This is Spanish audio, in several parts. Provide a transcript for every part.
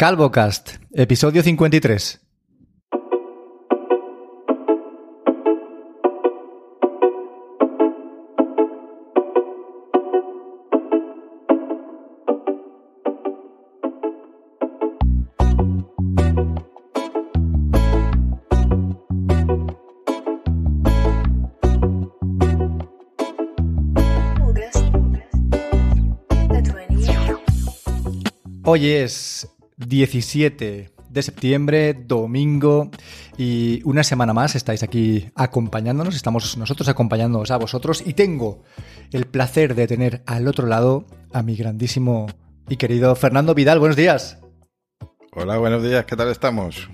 CalvoCast, episodio 53. Hoy es 17 de septiembre, domingo, y una semana más estáis aquí acompañándonos, estamos nosotros acompañándonos a vosotros, y tengo el placer de tener al otro lado a mi grandísimo y querido Fernando Vidal. Buenos días. Hola, buenos días, ¿qué tal estamos?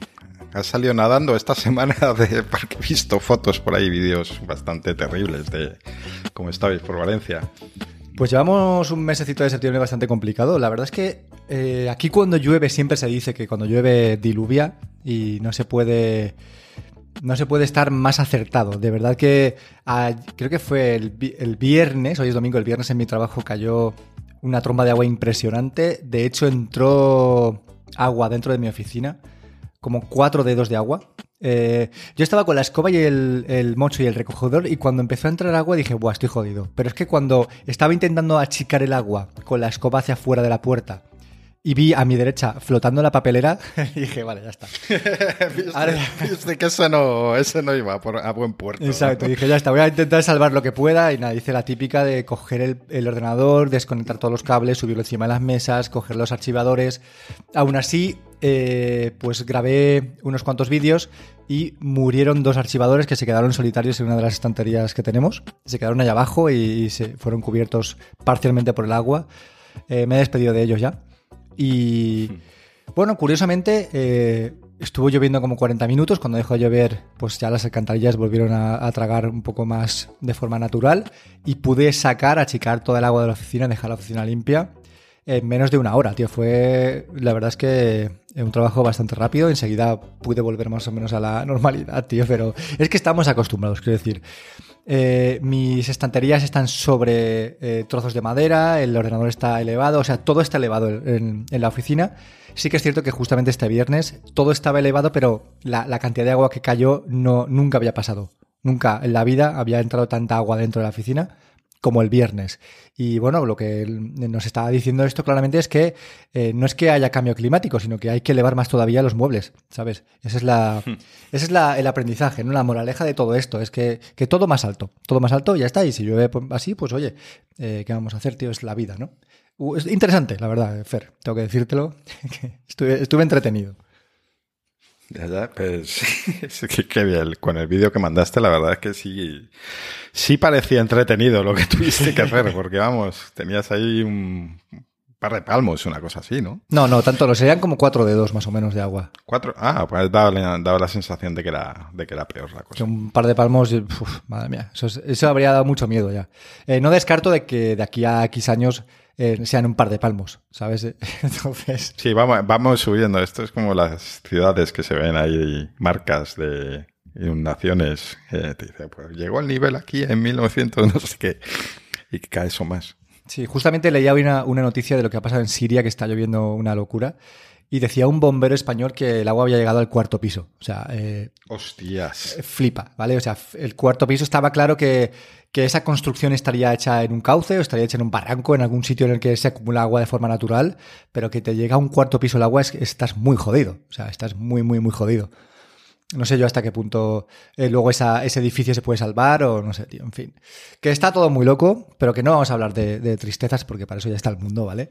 Has salido nadando esta semana de porque he visto fotos por ahí, vídeos bastante terribles de cómo estabais por Valencia. Pues llevamos un mesecito de septiembre bastante complicado. La verdad es que eh, aquí cuando llueve siempre se dice que cuando llueve diluvia y no se puede no se puede estar más acertado. De verdad que creo que fue el, el, viernes, hoy es domingo, el viernes en mi trabajo cayó una tromba de agua impresionante. De hecho entró agua dentro de mi oficina, como cuatro dedos de agua. Eh, yo estaba con la escoba y el, mocho y el recogedor y cuando empezó a entrar agua dije, buah, estoy jodido. Pero es que cuando estaba intentando achicar el agua con la escoba hacia afuera de la puerta y vi a mi derecha flotando la papelera y dije, vale, ya está. viste, que eso no, no iba a buen puerto. Exacto, dije, ya está, voy a intentar salvar lo que pueda y nada, hice la típica de coger el, ordenador, desconectar todos los cables, subirlo encima de las mesas, coger los archivadores. Aún así, eh, pues grabé unos cuantos vídeos y murieron dos archivadores que se quedaron solitarios en una de las estanterías que tenemos. Se quedaron allá abajo y, se fueron cubiertos parcialmente por el agua. Eh, me he despedido de ellos ya. Y bueno, curiosamente, eh, estuvo lloviendo como 40 minutos. Cuando dejó de llover, pues ya las alcantarillas volvieron a, tragar un poco más de forma natural. Y pude sacar, achicar toda el agua de la oficina, dejar la oficina limpia en menos de una hora, tío. Fue, la verdad es que un trabajo bastante rápido. Enseguida pude volver más o menos a la normalidad, tío. Pero es que estamos acostumbrados, quiero decir. Eh, mis estanterías están sobre eh, trozos de madera, el ordenador está elevado, o sea, todo está elevado en, la oficina. Sí que es cierto que justamente este viernes todo estaba elevado, pero la, cantidad de agua que cayó no, nunca había pasado. Nunca en la vida había entrado tanta agua dentro de la oficina como el viernes. Y bueno, lo que nos está diciendo esto claramente es que eh, no es que haya cambio climático, sino que hay que elevar más todavía los muebles, ¿sabes? Esa es la, hmm. ese es la, el aprendizaje, ¿no? La moraleja de todo esto es que, que, todo más alto, todo más alto, ya está. Y si llueve así, pues oye, eh, ¿qué vamos a hacer, tío? Es la vida, ¿no? es interesante, la verdad, Fer, tengo que decírtelo. estuve, estuve entretenido. Ya, ya, pues qué bien. Con el vídeo que mandaste, la verdad es que sí, sí parecía entretenido lo que tuviste que hacer, porque vamos, tenías ahí un par de palmos, una cosa así, ¿no? No, no, tanto, lo serían como cuatro dedos más o menos de agua. Cuatro, ah, pues daba, daba la sensación de que era, de que era peor la cosa. Un par de palmos, uf, madre mía, eso, eso habría dado mucho miedo ya. Eh, no descarto de que de aquí a X años eh, sean un par de palmos, ¿sabes? Entonces... Sí, vamos, vamos subiendo. Esto es como las ciudades que se ven ahí, marcas de inundaciones. te dice, pues llegó el nivel aquí en 1900, no sé qué, y cae eso más. Sí, justamente leía una, una noticia de lo que ha pasado en Siria, que está lloviendo una locura. Y decía un bombero español que el agua había llegado al cuarto piso. O sea, eh, hostias. Flipa, ¿vale? O sea, el cuarto piso estaba claro que, que esa construcción estaría hecha en un cauce o estaría hecha en un barranco, en algún sitio en el que se acumula agua de forma natural, pero que te llega a un cuarto piso el agua es estás muy jodido. O sea, estás muy, muy, muy jodido. No sé yo hasta qué punto eh, luego esa, ese edificio se puede salvar o no sé, tío. En fin. Que está todo muy loco, pero que no vamos a hablar de, de tristezas porque para eso ya está el mundo, ¿vale?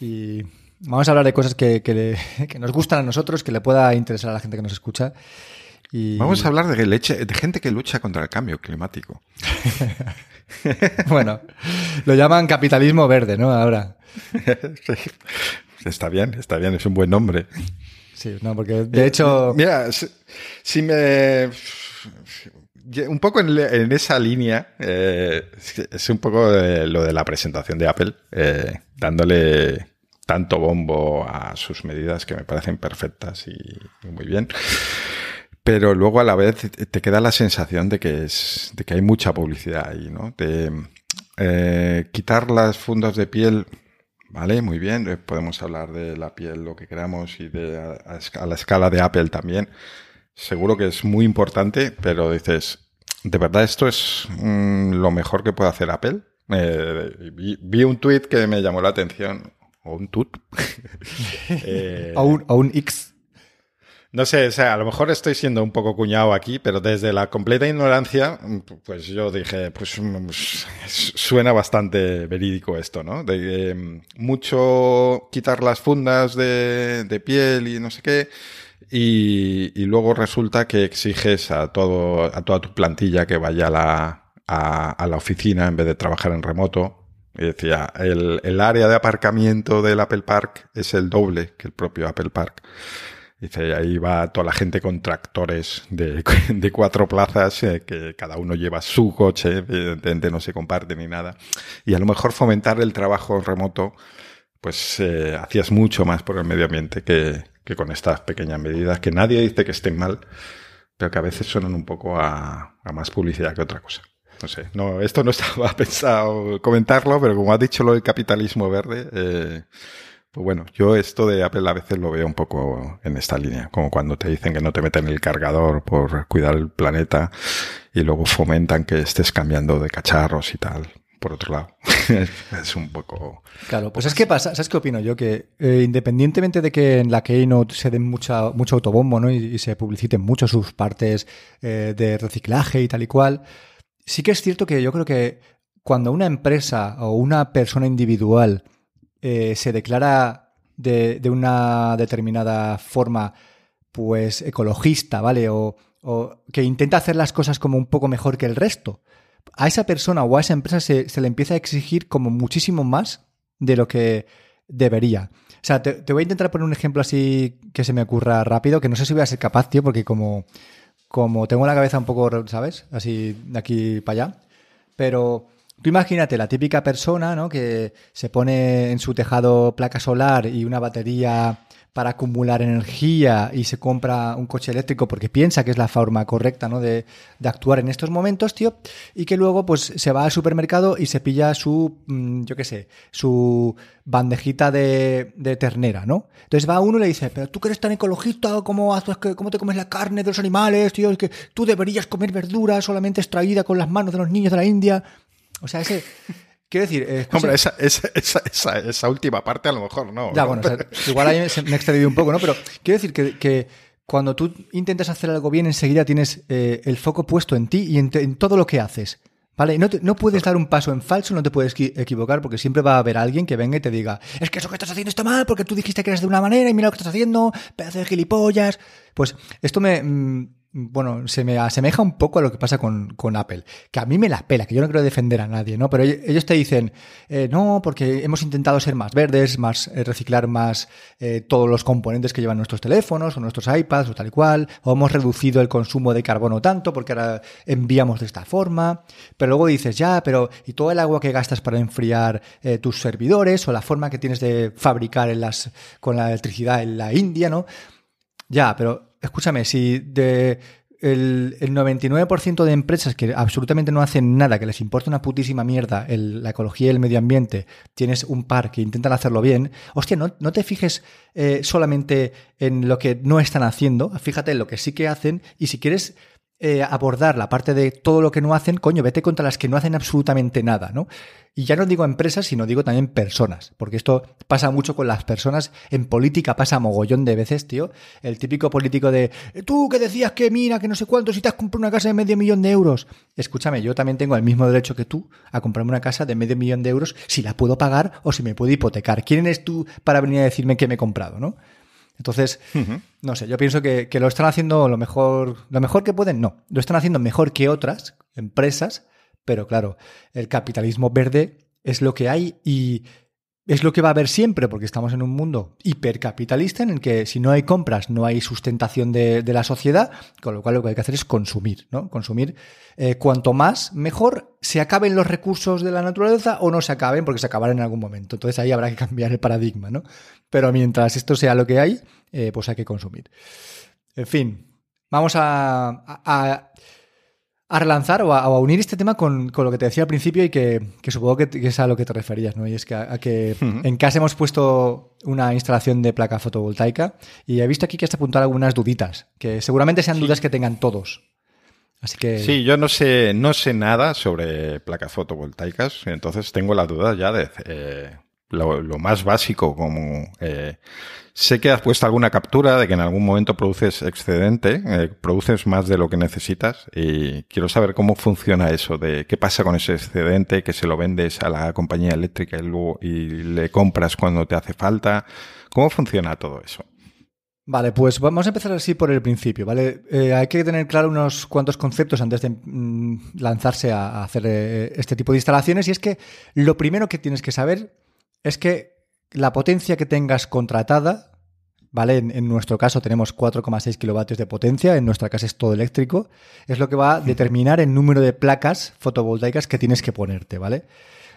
Y vamos a hablar de cosas que, que, que nos gustan a nosotros, que le pueda interesar a la gente que nos escucha. Vamos a hablar de, leche, de gente que lucha contra el cambio climático. bueno, lo llaman capitalismo verde, ¿no? Ahora. Está bien, está bien, es un buen nombre. Sí, no, porque de hecho. Eh, mira, si, me. Un poco en, esa línea, eh, es un poco lo de la presentación de Apple, eh, dándole tanto bombo a sus medidas que me parecen perfectas y muy bien pero luego a la vez te queda la sensación de que es de que hay mucha publicidad ahí, ¿no? De eh, quitar las fundas de piel Vale, muy bien. Eh, podemos hablar de la piel lo que queramos y de a, la escala de Apple también. Seguro que es muy importante, pero dices, ¿de verdad esto es mm, lo mejor que puede hacer Apple? Eh, vi, un tweet que me llamó la atención. O un tut. eh, o, un, o un X. No sé, o sea, a lo mejor estoy siendo un poco cuñado aquí, pero desde la completa ignorancia, pues yo dije, pues suena bastante verídico esto, ¿no? De em, mucho quitar las fundas de, piel y no sé qué, y, luego resulta que exiges a todo, a toda tu plantilla que vaya a la, a, la oficina en vez de trabajar en remoto. Y decía, el, el área de aparcamiento del Apple Park es el doble que el propio Apple Park. Dice, ahí va toda la gente con tractores de, de cuatro plazas, eh, que cada uno lleva su coche, evidentemente no se comparte ni nada. Y a lo mejor fomentar el trabajo remoto, pues eh, hacías mucho más por el medio ambiente que, que con estas pequeñas medidas, que nadie dice que estén mal, pero que a veces suenan un poco a, a más publicidad que otra cosa. No sé, no, esto no estaba pensado comentarlo, pero como has dicho lo del capitalismo verde, eh, pues bueno, yo esto de Apple a veces lo veo un poco en esta línea, como cuando te dicen que no te meten el cargador por cuidar el planeta y luego fomentan que estés cambiando de cacharros y tal. Por otro lado, es un poco. Claro, pues es que pasa, ¿sabes qué opino yo? Que eh, independientemente de que en la Keynote se den mucha, mucho autobombo ¿no? y, se publiciten mucho sus partes eh, de reciclaje y tal y cual, sí que es cierto que yo creo que cuando una empresa o una persona individual eh, se declara de, una determinada forma, pues ecologista, ¿vale? O, que intenta hacer las cosas como un poco mejor que el resto, a esa persona o a esa empresa se, le empieza a exigir como muchísimo más de lo que debería. O sea, te, voy a intentar poner un ejemplo así que se me ocurra rápido, que no sé si voy a ser capaz, tío, porque como, como tengo la cabeza un poco, ¿sabes? Así de aquí para allá. Pero Tú imagínate la típica persona, ¿no? Que se pone en su tejado placa solar y una batería para acumular energía y se compra un coche eléctrico porque piensa que es la forma correcta ¿no? de, actuar en estos momentos, tío, y que luego pues se va al supermercado y se pilla su, mm, yo qué sé, su bandejita de, de, ternera, ¿no? Entonces va uno y le dice, pero tú que eres tan ecologista, ¿cómo, haces, cómo te comes la carne de los animales, tío? Es que tú deberías comer verdura solamente extraída con las manos de los niños de la India. O sea, ese... Quiero decir... Eh, Hombre, esa, esa, esa, esa, última parte a lo mejor no. Ya, bueno, igual ahí me he extraído un poco, ¿no? Pero quiero decir que, que cuando tú intentas hacer algo bien, enseguida tienes eh, el foco puesto en ti y en, todo lo que haces. ¿Vale? No, no puedes dar un paso en falso, no te puedes equivocar, porque siempre va a haber alguien que venga y te diga, es que eso que estás haciendo está mal, porque tú dijiste que eres de una manera y mira lo que estás haciendo, pedazo de gilipollas. Pues esto me, mm, bueno, se me asemeja un poco a lo que pasa con, Apple, que a mí me la pela, que yo no quiero defender a nadie, ¿no? Pero ellos te dicen, eh, no, porque hemos intentado ser más verdes, más eh, reciclar más eh, todos los componentes que llevan nuestros teléfonos o nuestros iPads o tal y cual, o hemos reducido el consumo de carbono tanto porque ahora enviamos de esta forma, pero luego dices, ya, pero ¿y todo el agua que gastas para enfriar tus servidores o la forma que tienes de fabricar con la electricidad en la India, ¿no? Ya, pero escúchame, si de el, 99% de empresas que absolutamente no hacen nada, que les importa una putísima mierda la ecología y el medio ambiente, tienes un par que intentan hacerlo bien, hostia, no, no te fijes eh, solamente en lo que no están haciendo, fíjate en lo que sí que hacen y si quieres eh, abordar la parte de todo lo que no hacen, coño, vete contra las que no hacen absolutamente nada, ¿no? Y ya no digo empresas, sino digo también personas, porque esto pasa mucho con las personas, en política pasa mogollón de veces, tío, el típico político de, tú que decías que mira, que no sé cuánto, si te has comprado una casa de medio millón de euros, escúchame, yo también tengo el mismo derecho que tú a comprarme una casa de medio millón de euros si la puedo pagar o si me puedo hipotecar. ¿Quién eres tú para venir a decirme que me he comprado, no? Entonces, no sé, yo pienso que, lo están haciendo lo mejor, lo mejor que pueden, no, lo están haciendo mejor que otras empresas, pero claro, el capitalismo verde es lo que hay y es lo que va a haber siempre, porque estamos en un mundo hipercapitalista en el que si no hay compras no hay sustentación de, la sociedad, con lo cual lo que hay que hacer es consumir, ¿no? Consumir eh, cuanto más, mejor se acaben los recursos de la naturaleza o no se acaben porque se acabarán en algún momento. Entonces ahí habrá que cambiar el paradigma, ¿no? Pero mientras esto sea lo que hay, eh, pues hay que consumir. En fin, vamos a relanzar o a, unir este tema con, lo que te decía al principio y que, supongo que, es a lo que te referías, ¿no? Y es que, a, que en casa hemos puesto una instalación de placa fotovoltaica y he visto aquí que has apuntado algunas duditas, que seguramente sean dudas que tengan todos. Así que... Sí, yo no sé, no sé nada sobre placas fotovoltaicas, entonces tengo la duda ya de eh, lo, más básico, como eh, sé que has puesto alguna captura de que en algún momento produces excedente, eh, produces más de lo que necesitas y quiero saber cómo funciona eso, de qué pasa con ese excedente, que se lo vendes a la compañía eléctrica y, luego, le compras cuando te hace falta. ¿Cómo funciona todo eso? Vale, pues vamos a empezar así por el principio, ¿vale? Eh, hay que tener claro unos cuantos conceptos antes de mm, lanzarse a, hacer este tipo de instalaciones y es que lo primero que tienes que saber es que la potencia que tengas contratada, ¿vale? En, nuestro caso tenemos 4,6 kilovatios de potencia, en nuestra casa es todo eléctrico, es lo que va a determinar el número de placas fotovoltaicas que tienes que ponerte, ¿vale?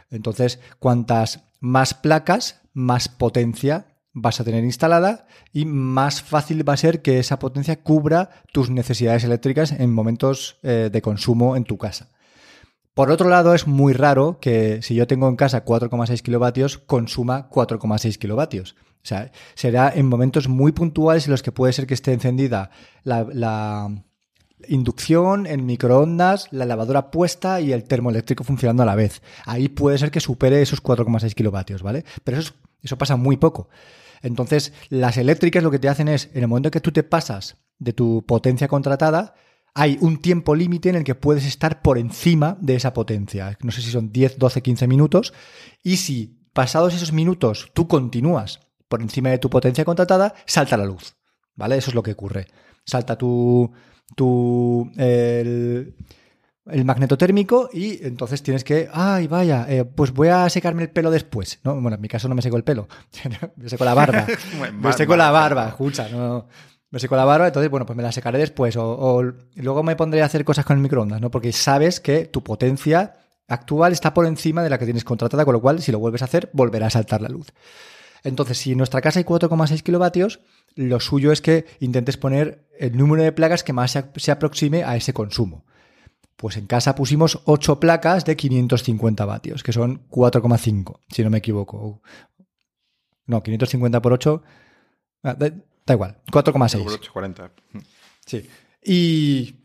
Entonces, cuantas más placas, más potencia vas a tener instalada y más fácil va a ser que esa potencia cubra tus necesidades eléctricas en momentos eh, de consumo en tu casa. Por otro lado, es muy raro que si yo tengo en casa 4,6 kilovatios, consuma 4,6 kilovatios. O sea, será en momentos muy puntuales en los que puede ser que esté encendida la, inducción, el microondas, la lavadora puesta y el termoeléctrico funcionando a la vez. Ahí puede ser que supere esos 4,6 kilovatios, ¿vale? Pero eso, eso pasa muy poco. Entonces, las eléctricas lo que te hacen es, en el momento que tú te pasas de tu potencia contratada, hay un tiempo límite en el que puedes estar por encima de esa potencia. No sé si son 10, 12, 15 minutos. Y si pasados esos minutos tú continúas por encima de tu potencia contratada, salta la luz. ¿Vale? Eso es lo que ocurre. Salta tu. tu el, el magneto térmico y entonces tienes que, ay, vaya, eh, pues voy a secarme el pelo después. ¿no? Bueno, en mi caso no me seco el pelo, me seco la barba. me seco la barba, escucha, no, me seco la barba, entonces, bueno, pues me la secaré después. O, luego me pondré a hacer cosas con el microondas, ¿no? Porque sabes que tu potencia actual está por encima de la que tienes contratada, con lo cual, si lo vuelves a hacer, volverá a saltar la luz. Entonces, si en nuestra casa hay 4,6 kilovatios, lo suyo es que intentes poner el número de placas que más se aproxime a ese consumo. Pues en casa pusimos 8 placas de 550 vatios, que son 4,5, si no me equivoco. No, 550 por 8. Da igual, 4,6. Sí. Y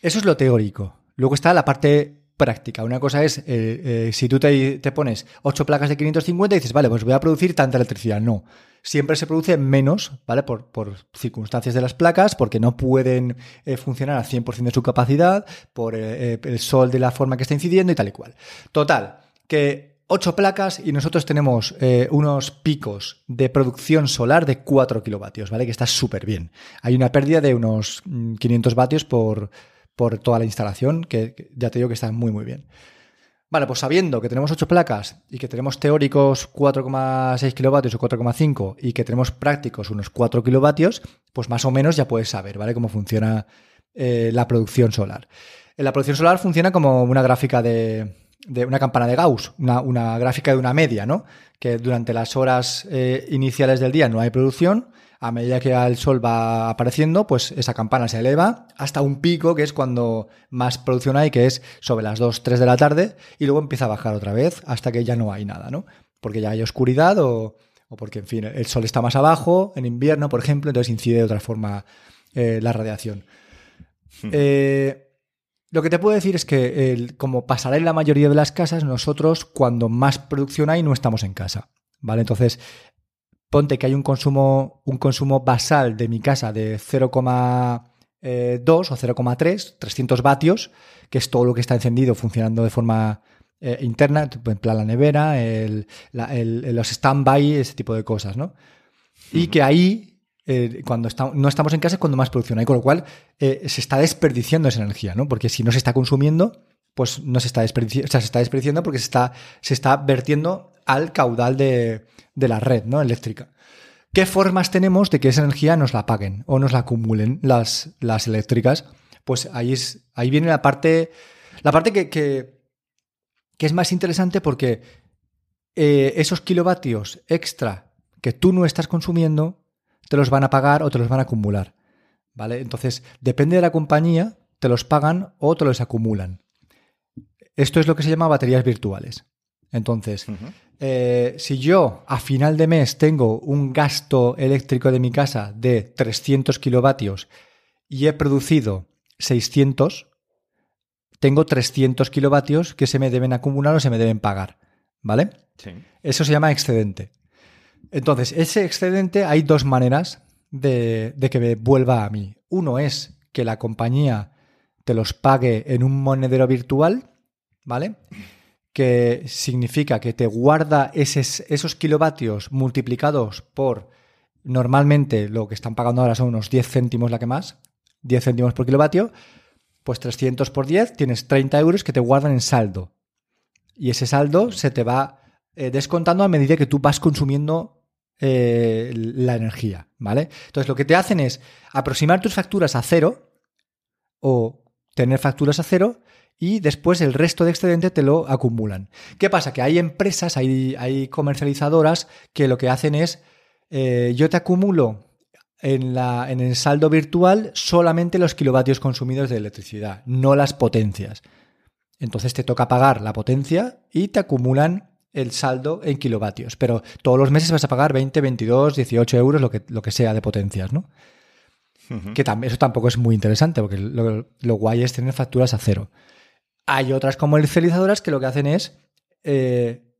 eso es lo teórico. Luego está la parte práctica. Una cosa es, eh, eh, si tú te, pones 8 placas de 550 y dices, vale, pues voy a producir tanta electricidad. No. Siempre se produce menos, ¿vale? Por, circunstancias de las placas, porque no pueden eh, funcionar al 100% de su capacidad, por el sol de la forma que está incidiendo y tal y cual. Total, que 8 placas y nosotros tenemos eh, unos picos de producción solar de 4 kilovatios, ¿vale? Que está súper bien. Hay una pérdida de unos 500 mm, vatios por, por toda la instalación, que, ya te digo que está muy, muy bien. Vale, pues sabiendo que tenemos 8 placas y que tenemos teóricos 4,6 kilovatios o 4,5 y que tenemos prácticos unos 4 kilovatios, pues más o menos ya puedes saber, ¿vale? Cómo funciona eh, la producción solar. La producción solar funciona como una gráfica de, de una campana de Gauss, una, gráfica de una media, ¿no? Que durante las horas eh, iniciales del día no hay producción, a medida que el sol va apareciendo, pues esa campana se eleva hasta un pico, que es cuando más producción hay, que es sobre las 2, 3 de la tarde, y luego empieza a bajar otra vez hasta que ya no hay nada, ¿no? Porque ya hay oscuridad o, porque, en fin, el sol está más abajo, en invierno, por ejemplo, entonces incide de otra forma eh, la radiación. Hmm. Eh, lo que te puedo decir es que, como pasará en la mayoría de las casas, nosotros cuando más producción hay no estamos en casa. ¿Vale? Entonces, ponte que hay un consumo, un consumo basal de mi casa de 0,2 o 0,3, 300 vatios, que es todo lo que está encendido funcionando de forma eh, interna, en plan la nevera, el, los stand-by, ese tipo de cosas, ¿no? Y que ahí eh, cuando no estamos en casa es cuando más producción hay, con lo cual eh, se está desperdiciando esa energía, ¿no? Porque si no se está consumiendo, pues no se está desperdiciando, se está desperdiciando porque se está, se está vertiendo al caudal de, la red ¿no? eléctrica. ¿Qué formas tenemos de que esa energía nos la paguen o nos la acumulen las, las eléctricas? Pues ahí, es, ahí viene la parte, la parte que, que, es más interesante porque eh, esos kilovatios extra que tú no estás consumiendo te los van a pagar o te los van a acumular. ¿Vale? Entonces, depende de la compañía, te los pagan o te los acumulan. Esto es lo que se llama baterías virtuales. Entonces, eh, si yo a final de mes tengo un gasto eléctrico de mi casa de 300 kilovatios y he producido 600, tengo 300 kilovatios que se me deben acumular o se me deben pagar. ¿Vale? Eso se llama excedente. Entonces, ese excedente hay dos maneras de, de que vuelva a mí. Uno es que la compañía te los pague en un monedero virtual, ¿vale? Que significa que te guarda esos kilovatios multiplicados por normalmente lo que están pagando ahora son unos 10 céntimos la que más, 10 céntimos por kilovatio, pues 300 por 10 tienes 30 euros que te guardan en saldo. Y ese saldo se te va eh, descontando a medida que tú vas consumiendo eh, la energía, ¿vale? Entonces lo que te hacen es aproximar tus facturas a cero o tener facturas a cero y después el resto de excedente te lo acumulan. ¿Qué pasa? Que hay empresas, hay, hay comercializadoras que lo que hacen es, eh, yo te acumulo en, la, en el saldo virtual solamente los kilovatios consumidos de electricidad, no las potencias. Entonces te toca pagar la potencia y te acumulan el saldo en kilovatios. Pero todos los meses vas a pagar 20, 22, 18 euros, lo que, lo que sea de potencias, ¿no? Que eso tampoco es muy interesante, porque lo, guay es tener facturas a cero. Hay otras comercializadoras que lo que hacen es eh,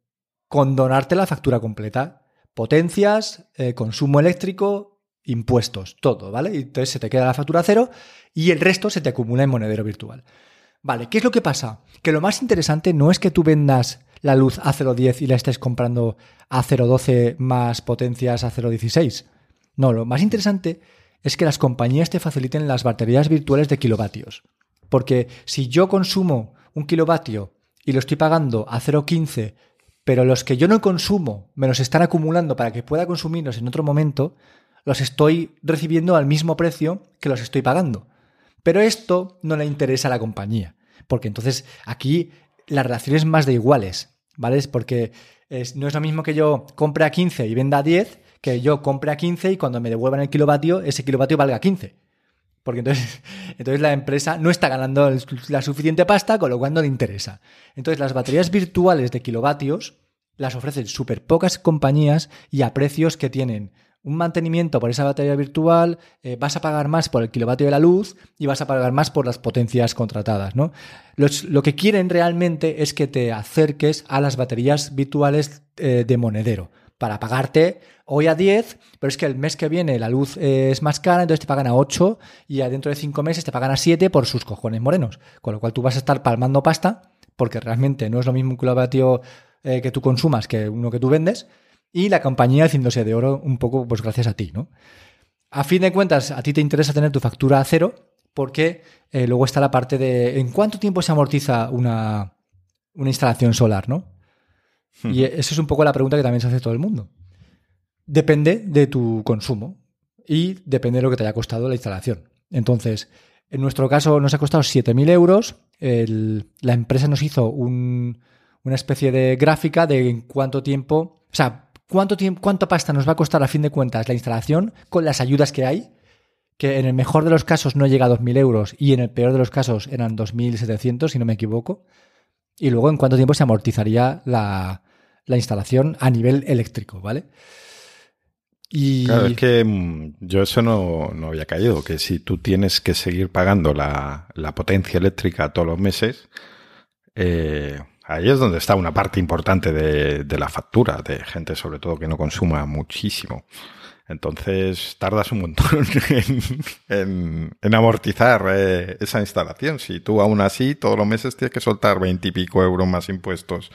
condonarte la factura completa. Potencias, eh, consumo eléctrico, impuestos, todo, ¿vale? Y entonces se te queda la factura a cero y el resto se te acumula en monedero virtual. Vale, ¿qué es lo que pasa? Que lo más interesante no es que tú vendas la luz a 0.10 y la estés comprando a 0.12 más potencias a 0.16. No, lo más interesante es que las compañías te faciliten las baterías virtuales de kilovatios. Porque si yo consumo un kilovatio y lo estoy pagando a 0.15, pero los que yo no consumo me los están acumulando para que pueda consumirlos en otro momento, los estoy recibiendo al mismo precio que los estoy pagando. Pero esto no le interesa a la compañía, porque entonces aquí la relación es más de iguales, ¿vale? Es porque no es lo mismo que yo compre a 15 y venda a 10, que yo compre a 15 y cuando me devuelvan el kilovatio, ese kilovatio valga 15. Porque entonces, entonces la empresa no está ganando la suficiente pasta, con lo cual no le interesa. Entonces las baterías virtuales de kilovatios las ofrecen súper pocas compañías y a precios que tienen un mantenimiento por esa batería virtual, eh, vas a pagar más por el kilovatio de la luz y vas a pagar más por las potencias contratadas. ¿no? lo que quieren realmente es que te acerques a las baterías virtuales eh, de monedero para pagarte hoy a 10, pero es que el mes que viene la luz es más cara, entonces te pagan a 8 y dentro de 5 meses te pagan a 7 por sus cojones morenos. Con lo cual tú vas a estar palmando pasta porque realmente no es lo mismo un kilovatio eh, que tú consumas que uno que tú vendes y la compañía haciéndose de oro un poco pues gracias a ti, ¿no? A fin de cuentas, a ti te interesa tener tu factura a cero porque eh, luego está la parte de en cuánto tiempo se amortiza una, instalación solar, ¿no? Y eso es un poco la pregunta que también se hace todo el mundo. Depende de tu consumo y depende de lo que te haya costado la instalación. Entonces, en nuestro caso nos ha costado 7.000 euros. la empresa nos hizo una especie de gráfica de en cuánto tiempo, o sea, ¿Cuánto, tiempo, ¿Cuánto pasta nos va a costar a fin de cuentas la instalación con las ayudas que hay? Que en el mejor de los casos no llega a 2.000 euros y en el peor de los casos eran 2.700, si no me equivoco. Y luego en cuánto tiempo se amortizaría la, instalación a nivel eléctrico, ¿vale? Y... Es que mm, yo eso no, había caído, que si tú tienes que seguir pagando la, la potencia eléctrica todos los meses, eh, Ahí es donde está una parte importante de, la factura, de gente sobre todo que no consuma muchísimo. Entonces tardas un montón en, amortizar eh, esa instalación. Si tú aún así todos los meses tienes que soltar veintipico euros más impuestos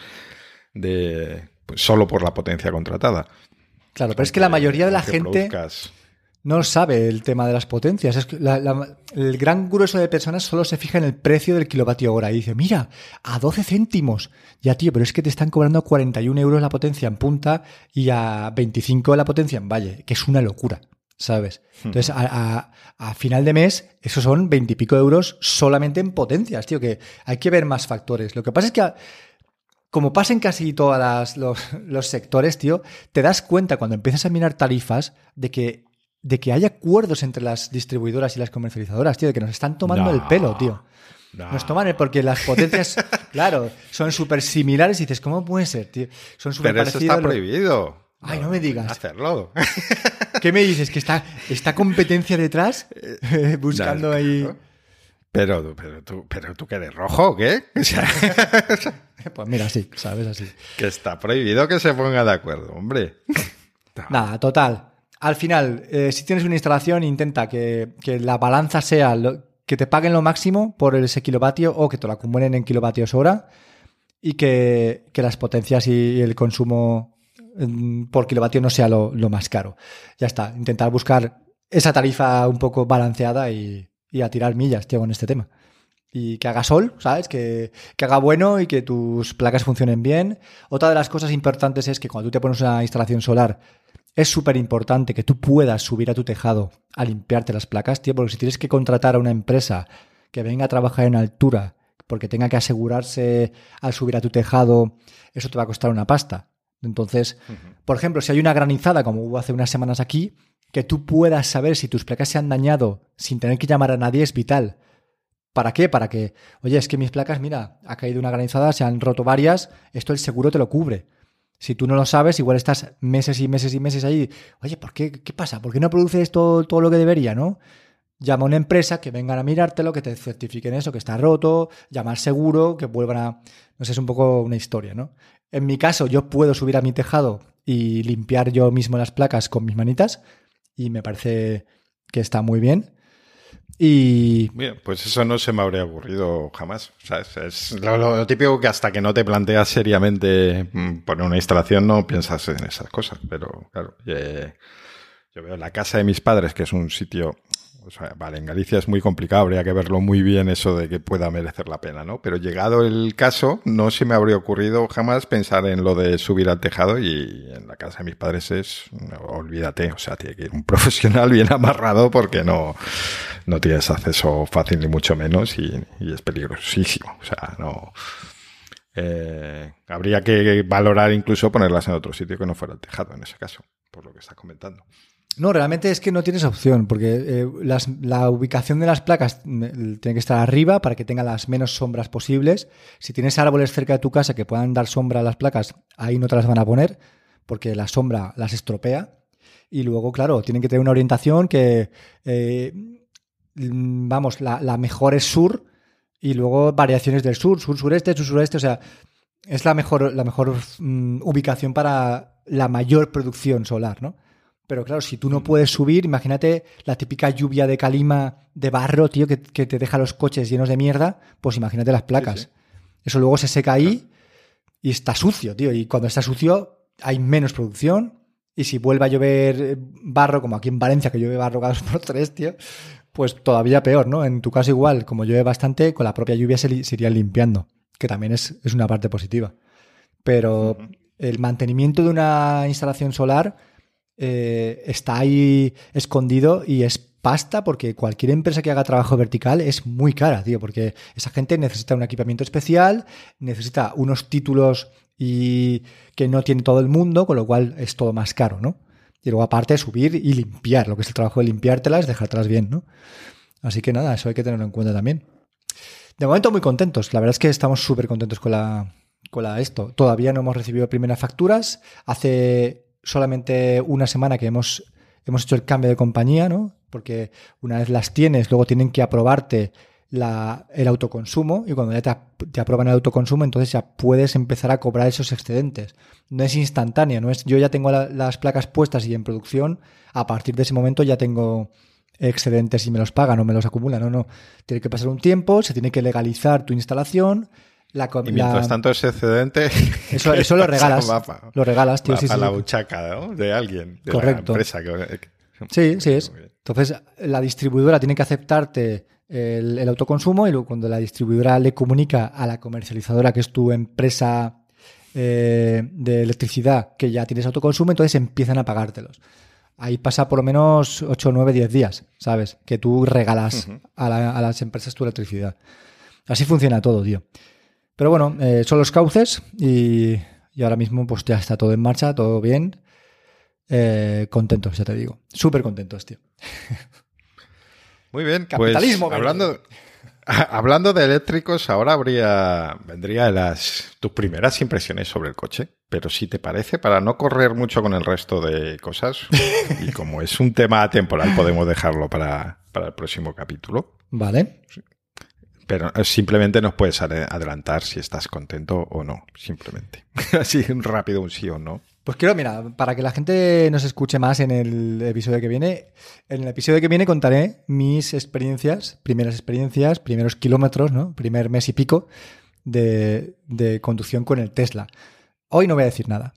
de pues, solo por la potencia contratada. Claro, pero es que la mayoría de la gente no sabe el tema de las potencias. Es que el gran grueso de personas solo se fija en el precio del kilovatio hora y dice, mira, a 12 céntimos. Ya, tío, pero es que te están cobrando 41 euros la potencia en punta y a 25 la potencia en valle, que es una locura, ¿sabes? Hmm. Entonces, a, final de mes, esos son 20 y pico euros solamente en potencias, tío, que hay que ver más factores. Lo que pasa es que... como pasa en casi todos los, los sectores, tío, te das cuenta cuando empiezas a mirar tarifas de que de que haya acuerdos entre las distribuidoras y las comercializadoras, tío, de que nos están tomando No. el pelo, tío. No. Nos toman el porque las potencias, claro, son súper similares y dices, ¿cómo puede ser, tío? Son súper Pero eso parecidos. está prohibido. Ay, no me digas. Hacerlo. ¿Qué me dices? ¿Que está, está competencia detrás? Buscando ahí. Pero, pero, tú, pero tú que eres rojo, ¿o ¿qué? O sea, Pues mira, sí, ¿sabes? Así. que está prohibido que se ponga de acuerdo, hombre. Nada, total. Al final, eh, si tienes una instalación, intenta que, que la balanza sea lo- que te paguen lo máximo por ese kilovatio o que te lo acumulen en kilovatios hora y que, que las potencias y el consumo mm, por kilovatio no sea lo, lo más caro. Ya está, intentar buscar esa tarifa un poco balanceada y, y a tirar millas, tío, con este tema. Y que haga sol, ¿sabes? Que, que haga bueno y que tus placas funcionen bien. Otra de las cosas importantes es que cuando tú te pones una instalación solar, es súper importante que tú puedas subir a tu tejado a limpiarte las placas, tío, porque si tienes que contratar a una empresa que venga a trabajar en altura porque tenga que asegurarse al subir a tu tejado, eso te va a costar una pasta. Entonces, por ejemplo, si hay una granizada, como hubo hace unas semanas aquí, que tú puedas saber si tus placas se han dañado sin tener que llamar a nadie es vital. ¿Para qué? Para que, oye, es que mis placas, mira, ha caído una granizada, se han roto varias, esto el seguro te lo cubre. Si tú no lo sabes, igual estás meses y meses y meses ahí. Oye, ¿por qué? ¿Qué pasa? ¿Por qué no produce esto todo lo que debería, no? Llama a una empresa que vengan a mirártelo, que te certifiquen eso, que está roto, llama al seguro, que vuelvan a. No sé, es un poco una historia, ¿no? En mi caso, yo puedo subir a mi tejado y limpiar yo mismo las placas con mis manitas, y me parece que está muy bien. Y pues eso no se me habría ocurrido jamás. ¿sabes? Es lo, lo típico que hasta que no te planteas seriamente mm, poner una instalación no piensas en esas cosas. Pero claro, eh, yo veo la casa de mis padres, que es un sitio... O sea, vale, en Galicia es muy complicado, habría que verlo muy bien eso de que pueda merecer la pena, ¿no? Pero llegado el caso, no se me habría ocurrido jamás pensar en lo de subir al tejado y en la casa de mis padres es, olvídate, o sea, tiene que ir un profesional bien amarrado porque no, no tienes acceso fácil ni mucho menos y, y es peligrosísimo. O sea, no. eh, habría que valorar incluso ponerlas en otro sitio que no fuera el tejado en ese caso, por lo que estás comentando. No, realmente es que no tienes opción, porque eh, las- la ubicación de las placas mm, tiene que estar arriba para que tenga las menos sombras posibles. Si tienes árboles cerca de tu casa que puedan dar sombra a las placas, ahí no te las van a poner, porque la sombra las estropea. Y luego, claro, tienen que tener una orientación que, eh, mm, vamos, la, la mejor es sur y luego variaciones del sur, sur-sureste, sur-sureste, o sea, es la mejor, la mejor mm, ubicación para la mayor producción solar, ¿no? Pero claro, si tú no puedes subir, imagínate la típica lluvia de calima de barro, tío, que, que te deja los coches llenos de mierda, pues imagínate las placas. Sí, Eso luego se seca ahí y está sucio, tío. Y cuando está sucio hay menos producción. Y si vuelve a llover eh, barro, como aquí en Valencia, que llueve barro cada dos por tres, tío, pues todavía peor, ¿no? En tu caso igual, como llueve bastante, con la propia lluvia se, li- se irían limpiando, que también es, es una parte positiva. Pero el mantenimiento de una instalación solar eh, está ahí escondido y es pasta porque cualquier empresa que haga trabajo vertical es muy cara, tío, porque esa gente necesita un equipamiento especial, necesita unos títulos y que no tiene todo el mundo, con lo cual es todo más caro, ¿no? Y luego aparte subir y limpiar, lo que es el trabajo de limpiártelas, dejártelas bien, ¿no? Así que nada, eso hay que tenerlo en cuenta también. De momento muy contentos, la verdad es que estamos súper contentos con la, con la esto. Todavía no hemos recibido primeras facturas, hace solamente una semana que hemos, hemos hecho el cambio de compañía, ¿no? Porque una vez las tienes, luego tienen que aprobarte la, el autoconsumo y cuando ya te, ap- te aprueban el autoconsumo, entonces ya puedes empezar a cobrar esos excedentes. No es instantáneo, no es yo ya tengo la- las placas puestas y en producción, a partir de ese momento ya tengo excedentes y me los pagan o me los acumulan, no, no. Tiene que pasar un tiempo, se tiene que legalizar tu instalación. La, Y mientras la- tanto ese excedente... eso, eso lo regalas. Lo regalas, tío. sí, sí, la sí. buchaca ¿no? de alguien, de Correcto. la empresa. Que, que- Sí, sí es. Entonces, la distribuidora tiene que aceptarte el, el autoconsumo y luego cuando la distribuidora le comunica a la comercializadora, que es tu empresa eh, de electricidad, que ya tienes autoconsumo, entonces empiezan a pagártelos. Ahí pasa por lo menos 8, 9, 10 días, ¿sabes? Que tú regalas a, la- a las empresas tu electricidad. Así funciona todo, tío. Pero bueno, eh, son los cauces y, y ahora mismo pues ya está todo en marcha, todo bien. eh, contentos, ya te digo. Súper contentos, tío. Muy bien, Capitalismo, pues hablando, hablando de eléctricos, ahora habría vendría las tus primeras impresiones sobre el coche. Pero si te parece, para no correr mucho con el resto de cosas, y como es un tema temporal, podemos dejarlo para, para el próximo capítulo. Vale. Pero eh, simplemente nos puedes adelantar si estás contento o no, simplemente. Así rápido un sí o no. Pues quiero, mira, para que la gente nos escuche más en el episodio que viene, en el episodio que viene contaré mis experiencias, primeras experiencias, primeros kilómetros, ¿no? Primer mes y pico de, de conducción con el Tesla. Hoy no voy a decir nada.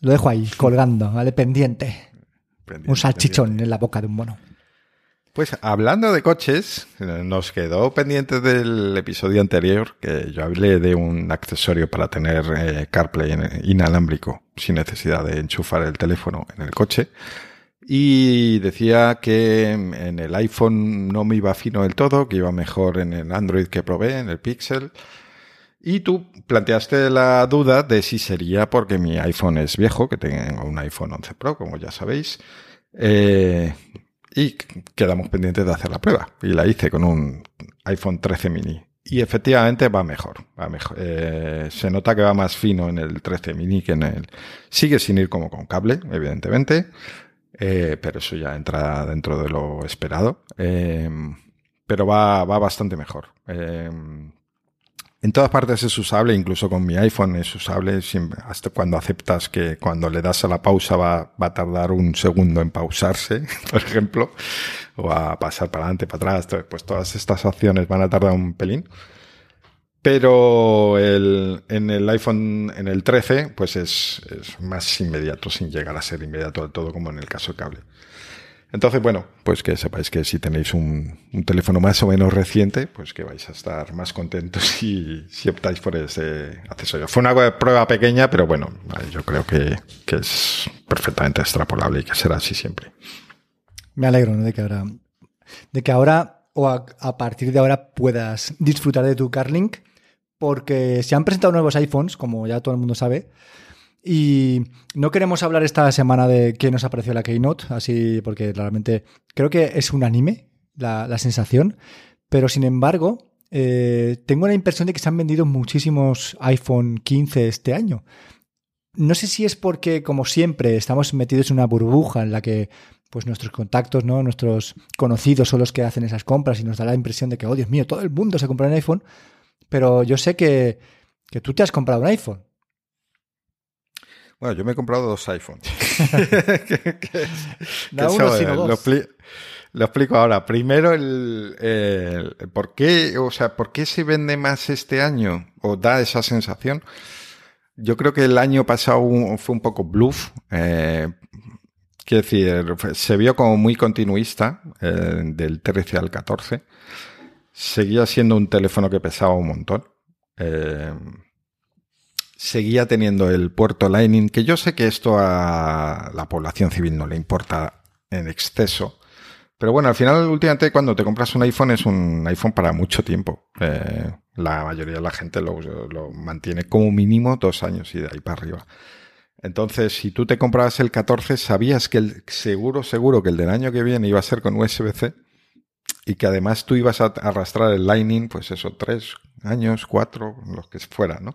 Lo dejo ahí, colgando, ¿vale? Pendiente. un salchichón en la boca de un mono. Pues hablando de coches, nos quedó pendiente del episodio anterior que yo hablé de un accesorio para tener eh, CarPlay inalámbrico sin necesidad de enchufar el teléfono en el coche. Y decía que en el iPhone no me iba fino del todo, que iba mejor en el Android que probé, en el Pixel. Y tú planteaste la duda de si sería porque mi iPhone es viejo, que tengo un iPhone 11 Pro, como ya sabéis. Eh, y quedamos pendientes de hacer la prueba. Y la hice con un iPhone 13 mini. Y efectivamente va mejor. Va mejor. Eh, se nota que va más fino en el 13 mini que en el... Sigue sin ir como con cable, evidentemente. Eh, pero eso ya entra dentro de lo esperado. Eh, pero va, va bastante mejor. En todas partes es usable, incluso con mi iPhone es usable, hasta cuando aceptas que cuando le das a la pausa va, a tardar un segundo en pausarse, por ejemplo, o a pasar para adelante, para atrás, pues todas estas opciones van a tardar un pelín. Pero en el iPhone, en el 13, pues es, es más inmediato, sin llegar a ser inmediato del todo, como en el caso del cable. Entonces, bueno, pues que sepáis que si tenéis un, teléfono más o menos reciente, pues que vais a estar más contentos si, si optáis por ese accesorio. Fue una prueba pequeña, pero bueno, yo creo que, es perfectamente extrapolable y que será así siempre. Me alegro de que ahora, de que ahora o a partir de ahora puedas disfrutar de tu CarLink, porque se han presentado nuevos iPhones, como ya todo el mundo sabe, y no queremos hablar esta semana de qué nos apareció la Keynote, así porque realmente creo que es unánime la, la sensación, pero sin embargo, eh, tengo la impresión de que se han vendido muchísimos iPhone 15 este año. No sé si es porque, como siempre, estamos metidos en una burbuja en la que pues nuestros contactos, ¿no? nuestros conocidos son los que hacen esas compras y nos da la impresión de que, oh Dios mío, todo el mundo se compra un iPhone. Pero yo sé que, que tú te has comprado un iPhone. Bueno, yo me he comprado dos iPhones. lo, explico ahora. Primero, el, por qué, o sea, por qué se vende más este año o da esa sensación. Yo creo que el año pasado fue un poco bluff. Eh, quiero decir, se vio como muy continuista eh, del 13 al 14. Seguía siendo un teléfono que pesaba un montón. Eh, seguía teniendo el puerto Lightning, que yo sé que esto a la población civil no le importa en exceso. Pero bueno, al final, últimamente, cuando te compras un iPhone, es un iPhone para mucho tiempo. Eh, la mayoría de la gente lo, lo, mantiene como mínimo dos años y de ahí para arriba. Entonces, si tú te comprabas el 14, sabías que el seguro, seguro que el del año que viene iba a ser con USB-C y que además tú ibas a arrastrar el Lightning, pues eso, tres años, cuatro, los que fuera, ¿no?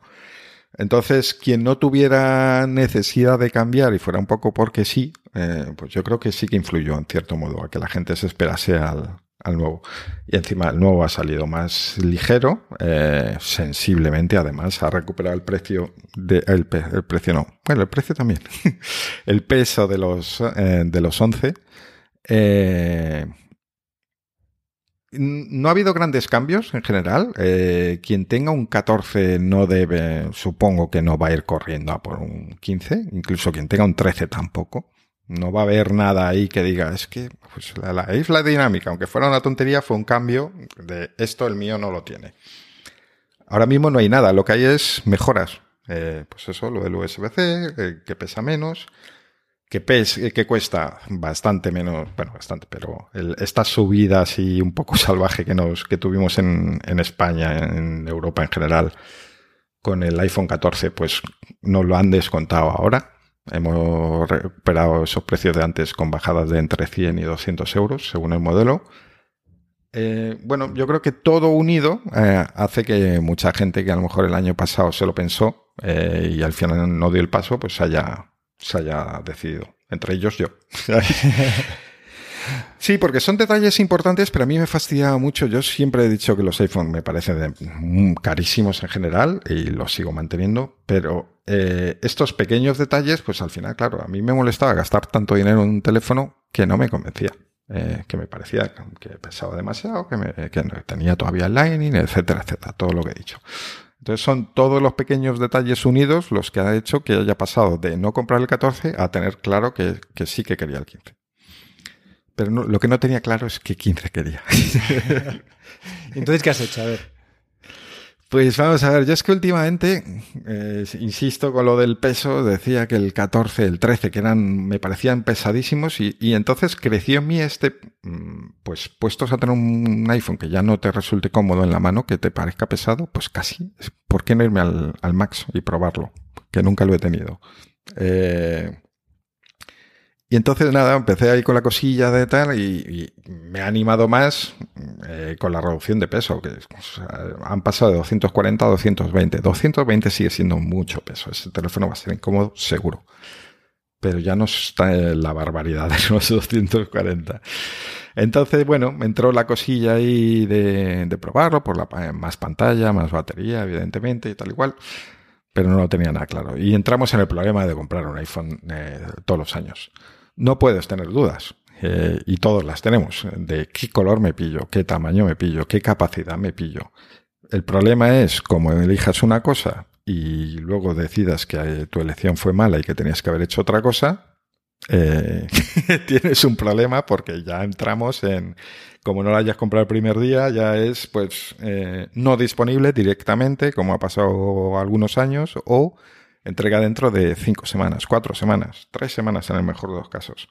Entonces, quien no tuviera necesidad de cambiar y fuera un poco porque sí, eh, pues yo creo que sí que influyó en cierto modo a que la gente se esperase al, nuevo. Y encima el nuevo ha salido más ligero, eh, sensiblemente además, ha recuperado el precio de, el, precio no, bueno, el precio también, el peso de los, eh, de los 11. Eh, no ha habido grandes cambios en general. Eh, quien tenga un 14 no debe, supongo que no va a ir corriendo a por un 15. Incluso quien tenga un 13 tampoco. No va a haber nada ahí que diga, es que pues, la, la, es la dinámica. Aunque fuera una tontería, fue un cambio de esto el mío no lo tiene. Ahora mismo no hay nada. Lo que hay es mejoras. Eh, pues eso, lo del USB-C, eh, que pesa menos que, pes, que cuesta bastante menos, bueno, bastante, pero el, esta subida así un poco salvaje que, nos, que tuvimos en, en España, en Europa en general, con el iPhone 14, pues nos lo han descontado ahora. Hemos recuperado esos precios de antes con bajadas de entre 100 y 200 euros según el modelo. Eh, bueno, yo creo que todo unido eh, hace que mucha gente que a lo mejor el año pasado se lo pensó eh, y al final no dio el paso, pues haya, se haya decidido. Entre ellos yo. Sí, porque son detalles importantes, pero a mí me fastidia mucho. Yo siempre he dicho que los iPhone me parecen mm, carísimos en general y los sigo manteniendo, pero eh, estos pequeños detalles, pues al final, claro, a mí me molestaba gastar tanto dinero en un teléfono que no me convencía. Eh, que me parecía que pesaba demasiado, que, me, que tenía todavía el Lightning, etcétera, etcétera, todo lo que he dicho. Entonces son todos los pequeños detalles unidos los que han hecho que haya pasado de no comprar el 14 a tener claro que, que sí que quería el 15. Pero lo que no tenía claro es qué 15 quería. Entonces, ¿qué has hecho? A ver. Pues vamos a ver, yo es que últimamente, eh, insisto con lo del peso, decía que el 14, el 13, que eran, me parecían pesadísimos y, entonces creció en mí este, mm, pues puestos a tener un iPhone que ya no te resulte cómodo en la mano, que te parezca pesado, pues casi, ¿por qué no irme al, al Max y probarlo? Que nunca lo he tenido. Eh, y entonces nada, empecé ahí con la cosilla de tal y, me ha animado más eh, con la reducción de peso, que han pasado de 240 a 220. 220 sigue siendo mucho peso, ese teléfono va a ser incómodo seguro. Pero ya no está la barbaridad de los 240. Entonces, bueno, me entró la cosilla ahí de, probarlo por la más pantalla, más batería, evidentemente, y tal y cual. Pero no lo tenía nada claro. Y entramos en el problema de comprar un iPhone eh, todos los años no puedes tener dudas. Eh, y todos las tenemos, de qué color me pillo, qué tamaño me pillo, qué capacidad me pillo. El problema es, como elijas una cosa y luego decidas que eh, tu elección fue mala y que tenías que haber hecho otra cosa, eh, tienes un problema porque ya entramos en, como no la hayas comprado el primer día, ya es pues no disponible directamente, como ha pasado algunos años, o entrega dentro de cinco semanas, cuatro semanas, tres semanas en el mejor de los casos.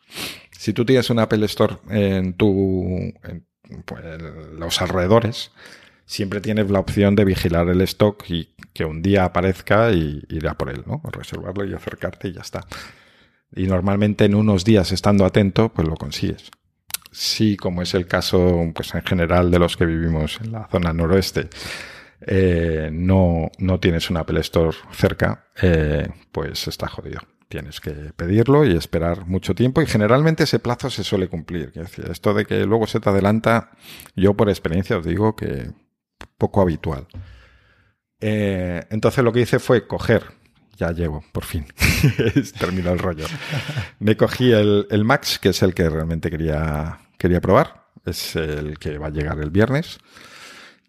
Si tú tienes un Apple Store en tu, en, pues, los alrededores, siempre tienes la opción de vigilar el stock y que un día aparezca y ir a por él, ¿no? Reservarlo y acercarte y ya está. Y normalmente en unos días estando atento, pues lo consigues. Sí, como es el caso, pues en general de los que vivimos en la zona noroeste, eh, no, no tienes un Apple Store cerca, eh, pues está jodido. Tienes que pedirlo y esperar mucho tiempo y generalmente ese plazo se suele cumplir. Esto de que luego se te adelanta, yo por experiencia os digo que poco habitual. Eh, entonces lo que hice fue coger, ya llego, por fin, terminó el rollo. Me cogí el, el, Max, que es el que realmente quería, quería probar, es el que va a llegar el viernes.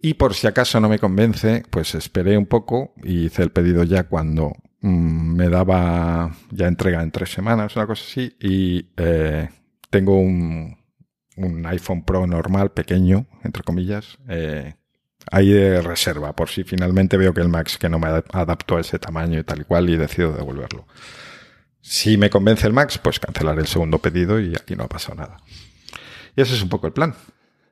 Y por si acaso no me convence, pues esperé un poco y hice el pedido ya cuando mm, me daba ya entrega en tres semanas, una cosa así. Y eh, tengo un, un, iPhone Pro normal, pequeño, entre comillas, eh, ahí de reserva, por si finalmente veo que el Max que no me adaptó a ese tamaño y tal y cual y decido devolverlo. Si me convence el Max, pues cancelaré el segundo pedido y aquí no ha pasado nada. Y ese es un poco el plan.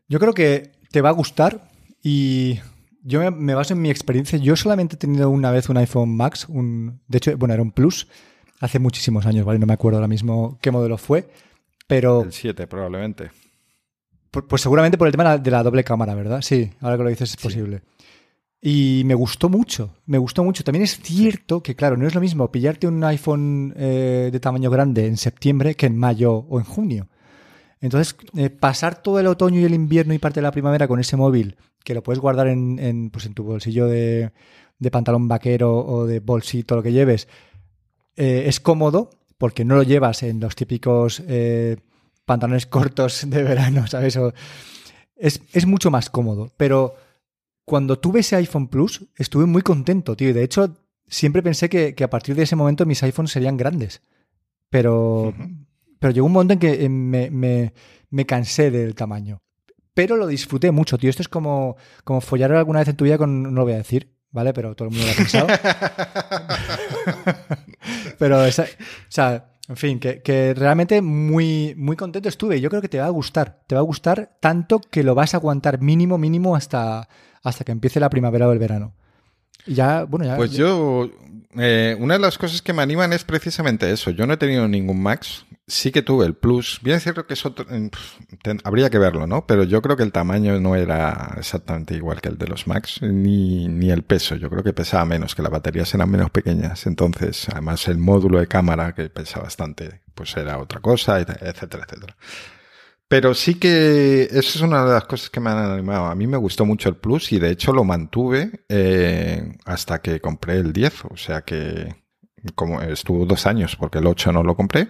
Yo creo que te va a gustar y yo me, baso en mi experiencia. Yo solamente he tenido una vez un iPhone Max, un, de hecho, bueno, era un Plus, hace muchísimos años, ¿vale? No me acuerdo ahora mismo qué modelo fue, pero... El 7 probablemente. Pues seguramente por el tema de la doble cámara, ¿verdad? Sí, ahora que lo dices es posible. Y me gustó mucho, me gustó mucho. También es cierto que, claro, no es lo mismo pillarte un iPhone eh, de tamaño grande en septiembre que en mayo o en junio. Entonces, eh, pasar todo el otoño y el invierno y parte de la primavera con ese móvil, que lo puedes guardar en, en, pues en tu bolsillo de, de, pantalón vaquero o de bolsito, lo que lleves, eh, es cómodo porque no lo llevas en los típicos eh, pantalones cortos de verano, ¿sabes? es, es mucho más cómodo. Pero cuando tuve ese iPhone Plus, estuve muy contento, tío. Y de hecho, siempre pensé que, que a partir de ese momento mis iPhones serían grandes. Pero, pero llegó un momento en que me, me, cansé del tamaño. Pero lo disfruté mucho, tío. Esto es como, como follar alguna vez en tu vida con, no lo voy a decir, ¿vale? Pero todo el mundo lo ha pensado. pero, o sea, en fin, que, realmente muy, muy contento estuve. Yo creo que te va a gustar. Te va a gustar tanto que lo vas a aguantar mínimo, mínimo hasta, hasta que empiece la primavera o el verano. ya, bueno, ya. Pues yo, eh, una de las cosas que me animan es precisamente eso. Yo no he tenido ningún Max. Sí que tuve el Plus. Bien es cierto que eso habría que verlo, ¿no? Pero yo creo que el tamaño no era exactamente igual que el de los Max, ni, ni el peso. Yo creo que pesaba menos, que las baterías eran menos pequeñas. Entonces, además el módulo de cámara, que pesa bastante, pues era otra cosa, etcétera, etcétera. Pero sí que eso es una de las cosas que me han animado. A mí me gustó mucho el Plus y de hecho lo mantuve eh, hasta que compré el 10. O sea que como estuvo dos años porque el 8 no lo compré.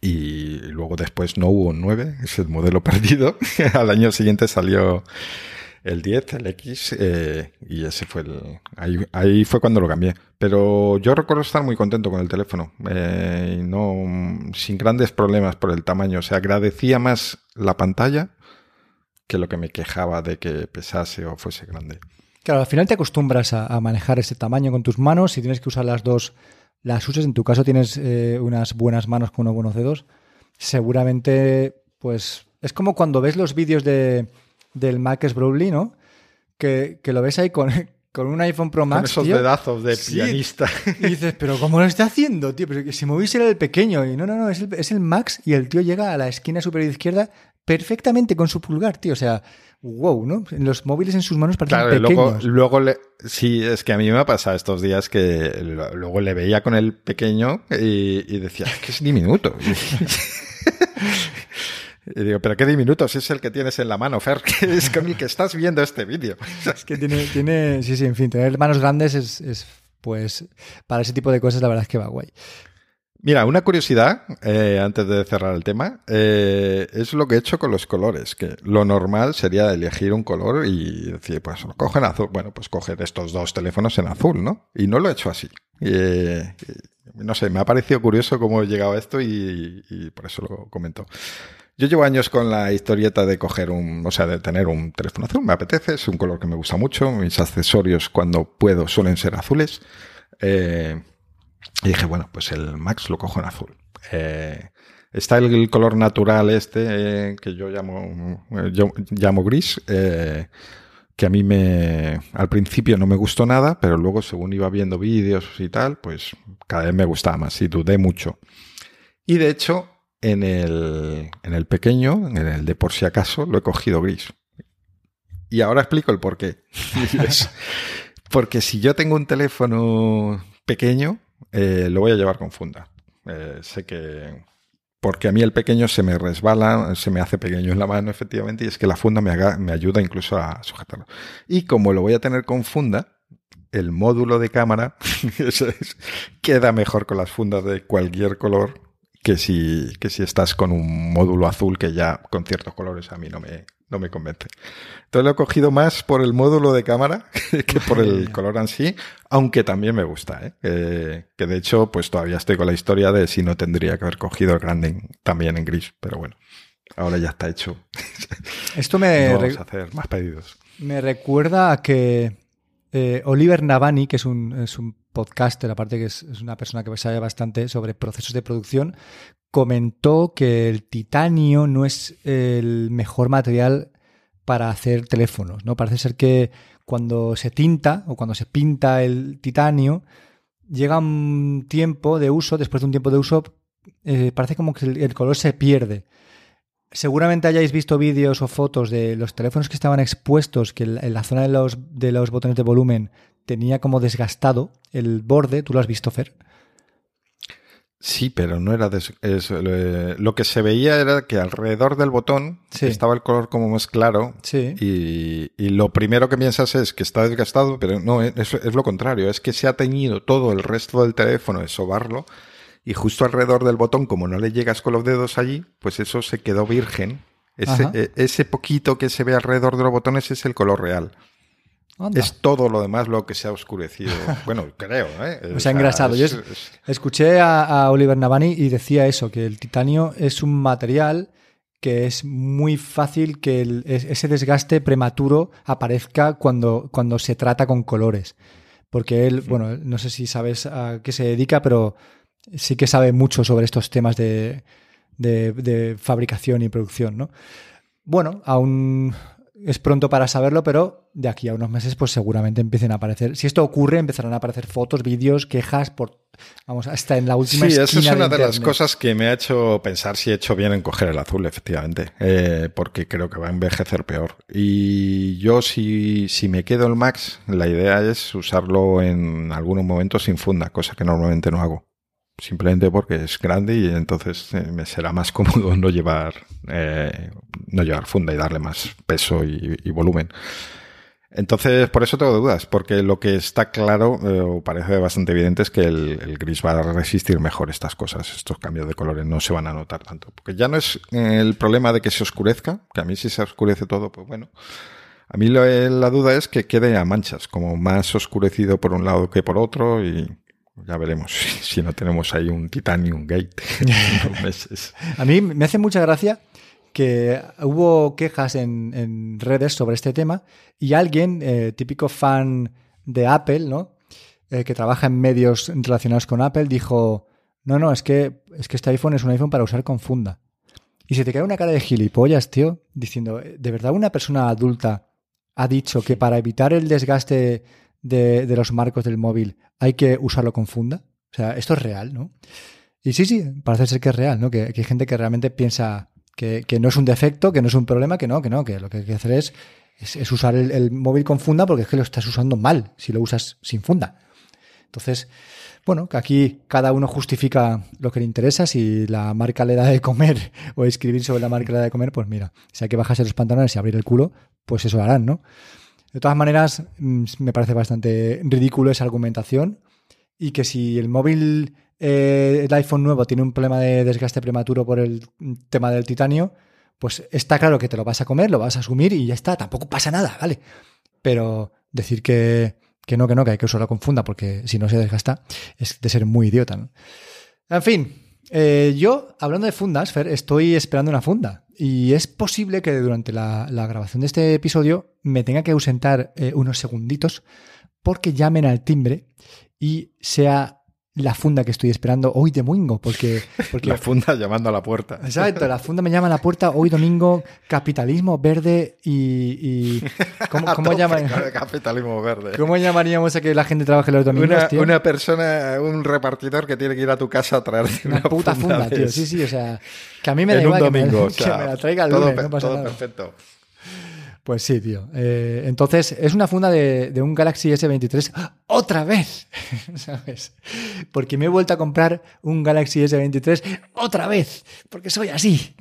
Y luego después no hubo un 9, es el modelo perdido. Al año siguiente salió el 10, el X, eh, y ese fue el. Ahí, fue cuando lo cambié. Pero yo recuerdo estar muy contento con el teléfono. Eh, no, sin grandes problemas por el tamaño. O agradecía más la pantalla que lo que me quejaba de que pesase o fuese grande. Claro, al final te acostumbras a, manejar ese tamaño con tus manos. Si tienes que usar las dos, las uses. En tu caso tienes eh, unas buenas manos con unos buenos dedos. Seguramente, pues es como cuando ves los vídeos de del Marcus Brownlee, ¿no? Que, lo ves ahí con, con un iPhone Pro Max. Con esos dedazos de pianista. Y dices, pero ¿cómo lo está haciendo, tío? Pero si moviese era el pequeño. Y no, no, no, es el, es el Max y el tío llega a la esquina superior izquierda perfectamente con su pulgar, tío. O sea, wow, ¿no? Los móviles en sus manos parecen claro, pequeños. Luego, luego le, sí, es que a mí me ha pasado estos días que luego le veía con el pequeño y, y decía, es que es diminuto. Y digo, pero qué diminutos es el que tienes en la mano, Fer, que es con el que estás viendo este vídeo. Es que tiene, tiene, sí, sí, en fin, tener manos grandes es, es, pues, para ese tipo de cosas la verdad es que va guay. Mira, una curiosidad, eh, antes de cerrar el tema, eh, es lo que he hecho con los colores, que lo normal sería elegir un color y decir, pues lo cojo en azul. Bueno, pues coger estos dos teléfonos en azul, ¿no? Y no lo he hecho así. Eh, no sé, me ha parecido curioso cómo he llegado a esto y, y por eso lo comento. Yo llevo años con la historieta de coger un, o sea, de tener un teléfono azul. Me apetece, es un color que me gusta mucho. Mis accesorios, cuando puedo, suelen ser azules. Eh, y dije, bueno, pues el Max lo cojo en azul. Eh, está el, color natural este, eh, que yo llamo, yo llamo gris, que a mí me, al principio no me gustó nada, pero luego según iba viendo vídeos y tal, pues cada vez me gustaba más y dudé mucho. Y de hecho, en el, en el pequeño, en el de por si acaso, lo he cogido gris. Y ahora explico el por qué. Porque si yo tengo un teléfono pequeño, eh, lo voy a llevar con funda. Eh, sé que... Porque a mí el pequeño se me resbala, se me hace pequeño en la mano, efectivamente, y es que la funda me, me ayuda incluso a sujetarlo. Y como lo voy a tener con funda, el módulo de cámara queda mejor con las fundas de cualquier color que si, que si estás con un módulo azul que ya con ciertos colores a mí no me, no me convence. Entonces lo he cogido más por el módulo de cámara que por el color en sí, aunque también me gusta, ¿eh? que de hecho pues todavía estoy con la historia de si no tendría que haber cogido el grande también en gris, pero bueno, ahora ya está hecho. Esto me... vamos a hacer más pedidos. Me recuerda a que eh, Oliver Navani, que es un, es un podcaster, aparte que es, una persona que sabe bastante sobre procesos de producción, comentó que el titanio no es el mejor material para hacer teléfonos, ¿no? Parece ser que cuando se tinta o cuando se pinta el titanio, llega un tiempo de uso, después de un tiempo de uso, eh, parece como que el color se pierde. Seguramente hayáis visto vídeos o fotos de los teléfonos que estaban expuestos, que en la zona de los, de los botones de volumen tenía como desgastado el borde. ¿Tú lo has visto, Fer? Sí, pero no era lo que se veía era que alrededor del botón estaba el color como más claro sí. y, y, lo primero que piensas es que está desgastado, pero no, es, es, lo contrario, es que se ha teñido todo el resto del teléfono de sobarlo y justo alrededor del botón, como no le llegas con los dedos allí, pues eso se quedó virgen. Ese, e, ese poquito que se ve alrededor de los botones es el color real. Es todo lo demás lo que se ha oscurecido. Bueno, creo, ¿eh? se ha engrasado. Yo escuché a, Oliver Navani y decía eso, que el titanio es un material que es muy fácil que ese desgaste prematuro aparezca cuando, cuando se trata con colores. Porque él, bueno, no sé si sabes a qué se dedica, pero sí que sabe mucho sobre estos temas de, fabricación y producción, ¿no? Bueno, aún es pronto para saberlo, pero de aquí a unos meses, pues seguramente empiecen a aparecer. Si esto ocurre, empezarán a aparecer fotos, vídeos, quejas por. Vamos, hasta en la última Sí, esa es una de, las cosas que me ha hecho pensar si he hecho bien en coger el azul, efectivamente. Eh, porque creo que va a envejecer peor. Y yo, si, si me quedo el Max, la idea es usarlo en algunos momentos sin funda, cosa que normalmente no hago. Simplemente porque es grande y entonces eh, me será más cómodo no llevar, eh, no llevar funda y darle más peso y, volumen. Entonces, por eso tengo dudas, porque lo que está claro, eh, o parece bastante evidente, es que el, gris va a resistir mejor estas cosas, estos cambios de colores, no se van a notar tanto. Porque ya no es el problema de que se oscurezca, que a mí si se oscurece todo, pues bueno. A mí lo- eh, la duda es que quede a manchas, como más oscurecido por un lado que por otro, y ya veremos si, no tenemos ahí un Titanium Gate en meses. A mí me hace mucha gracia que hubo quejas en, en redes sobre este tema y alguien, eh, típico fan de Apple, ¿no? Eh, que trabaja en medios relacionados con Apple, dijo, no, no, es que, es que este iPhone es un iPhone para usar con funda. Y se te cae una cara de gilipollas, tío, diciendo, ¿de verdad una persona adulta ha dicho que para evitar el desgaste de, de los marcos del móvil hay que usarlo con funda? O sea, esto es real, ¿no? Y sí, sí, parece ser que es real, ¿no? Que hay gente que realmente piensa que, no es un defecto, que no es un problema, que no, que no, que lo que hay que hacer es, es, es usar el, el móvil con funda porque es que lo estás usando mal si lo usas sin funda. Entonces, bueno, que aquí cada uno justifica lo que le interesa. Si la marca le da de comer o escribir sobre la marca le da de comer, pues mira, si hay que bajarse los pantalones y abrir el culo, pues eso harán, ¿no? De todas maneras, mm, me parece bastante ridículo esa argumentación y que si el móvil, eh, el iPhone nuevo tiene un problema de desgaste prematuro por el tema del titanio, pues está claro que te lo vas a comer, lo vas a asumir y ya está, tampoco pasa nada, ¿vale? Pero decir que, que no, que no, que hay que usarlo con funda porque si no se desgasta es de ser muy idiota, ¿no? En fin, eh, yo, hablando de fundas, estoy esperando una funda. Y es posible que durante la, la grabación de este episodio me tenga que ausentar eh, unos segunditos porque llamen al timbre y sea la funda que estoy esperando hoy domingo. Porque, porque La funda llamando a la puerta. Exacto, la funda me llama a la puerta hoy domingo, capitalismo verde y... y ¿Cómo, cómo llaman- capitalismo verde. ¿Cómo llamaríamos a que la gente trabaje los domingos, Una, tío? una persona, un repartidor que tiene que ir a tu casa a traerte Una una, puta funda, tío. Sí, sí, o sea, que a mí me da en un igual que me- que, la traiga el lunes, pe- no pasa todo nada. perfecto. Pues sí, tío. Eh, entonces, es una funda de, de un Galaxy S23 otra vez, ¿sabes? Porque me he vuelto a comprar un Galaxy S23 otra vez, porque soy así.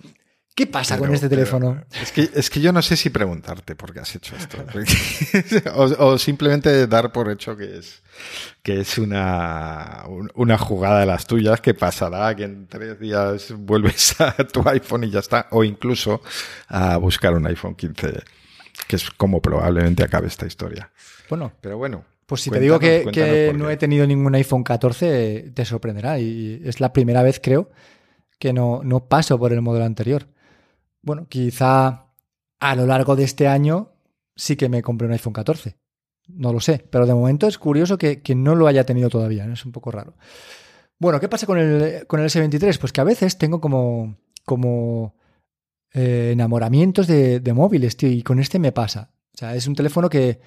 ¿Qué pasa con este teléfono? es, que, es que yo no sé si preguntarte por qué has hecho esto. o, o simplemente dar por hecho que es, que es una, un- una jugada de las tuyas que pasará, que en tres días vuelves a tu iPhone y ya está. O incluso a buscar un iPhone 15, que es como probablemente acabe esta historia. Bueno, Pero bueno. pues si te digo que, no he tenido ningún iPhone 14, te sorprenderá. Y es la primera vez, creo, que no, no paso por el modelo anterior. Bueno, quizá a lo largo de este año sí que me compré un iPhone 14. No lo sé, pero de momento es curioso que, que no lo haya tenido todavía, ¿no? es un poco raro. Bueno, ¿qué pasa con el, con el S23? Pues que a veces tengo como, como eh, enamoramientos de, de móviles, tío, y con este me pasa. O sea, es un teléfono que,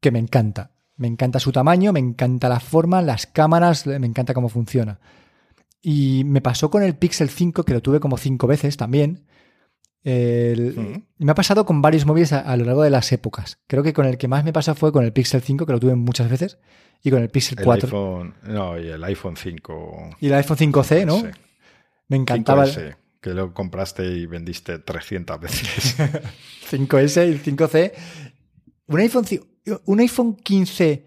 que me encanta. Me encanta su tamaño, me encanta la forma, las cámaras, me encanta cómo funciona. Y me pasó con el Pixel 5, que lo tuve como cinco veces también. El- me ha pasado con varios móviles a, a lo largo de las épocas. Creo que con el que más me pasó fue con el Pixel 5, que lo tuve muchas veces, y con el Pixel El 4. iPhone, no, y el iPhone 5. Y el iPhone 5C, ¿no? Sí. Me encantaba el 5S, que lo compraste y vendiste 300 veces. 5S y el 5C. Un iPhone, un iPhone 15,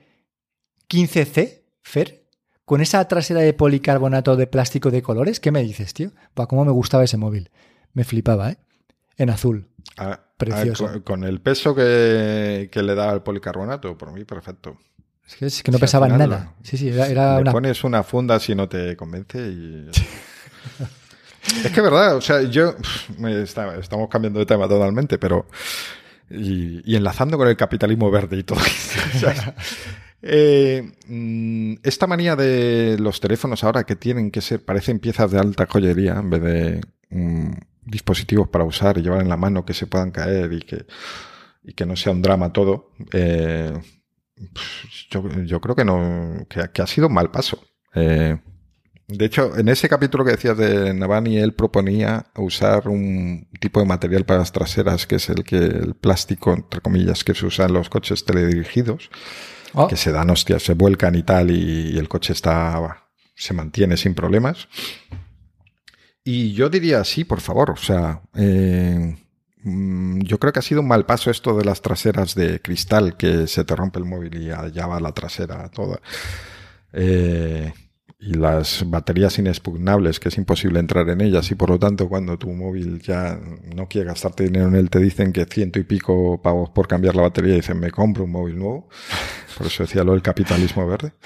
15C, Fer, con esa trasera de policarbonato de plástico de colores, ¿qué me dices, tío? Buah, cómo me gustaba ese móvil. Me flipaba, ¿eh? En azul. Ah, Precioso. ah, con, con el peso que, que le da el policarbonato, por mí perfecto. Es que, es que no al pesaba nada. Sí, sí, era, era Le una... pones una funda si no te convence y... es que verdad, o sea, yo... estamos cambiando de tema totalmente, pero... Y, enlazando con el capitalismo verde y todo. O eh, mm, esta manía de los teléfonos ahora que tienen que ser, parecen piezas de alta joyería en vez de mm, dispositivos para usar y llevar en la mano que se puedan caer y que y que no sea un drama todo, eh, yo, creo que no que, ha sido un mal paso. Eh, de hecho, en ese capítulo que decías de Navani, él proponía usar un tipo de material para las traseras, que es el que el plástico, entre comillas, que se usa en los coches teledirigidos, ah. que se dan hostias, se vuelcan y tal, y, el coche está se mantiene sin problemas. Y yo diría sí, por favor. O sea, eh, mm, yo creo que ha sido un mal paso esto de las traseras de cristal, que se te rompe el móvil y allá va la trasera toda. Eh, y las baterías inexpugnables, que es imposible entrar en ellas y por lo tanto cuando tu móvil ya no quiere gastarte dinero en él, te dicen que ciento y pico pavos por cambiar la batería y dicen me compro un móvil nuevo. Por eso decía lo del capitalismo verde.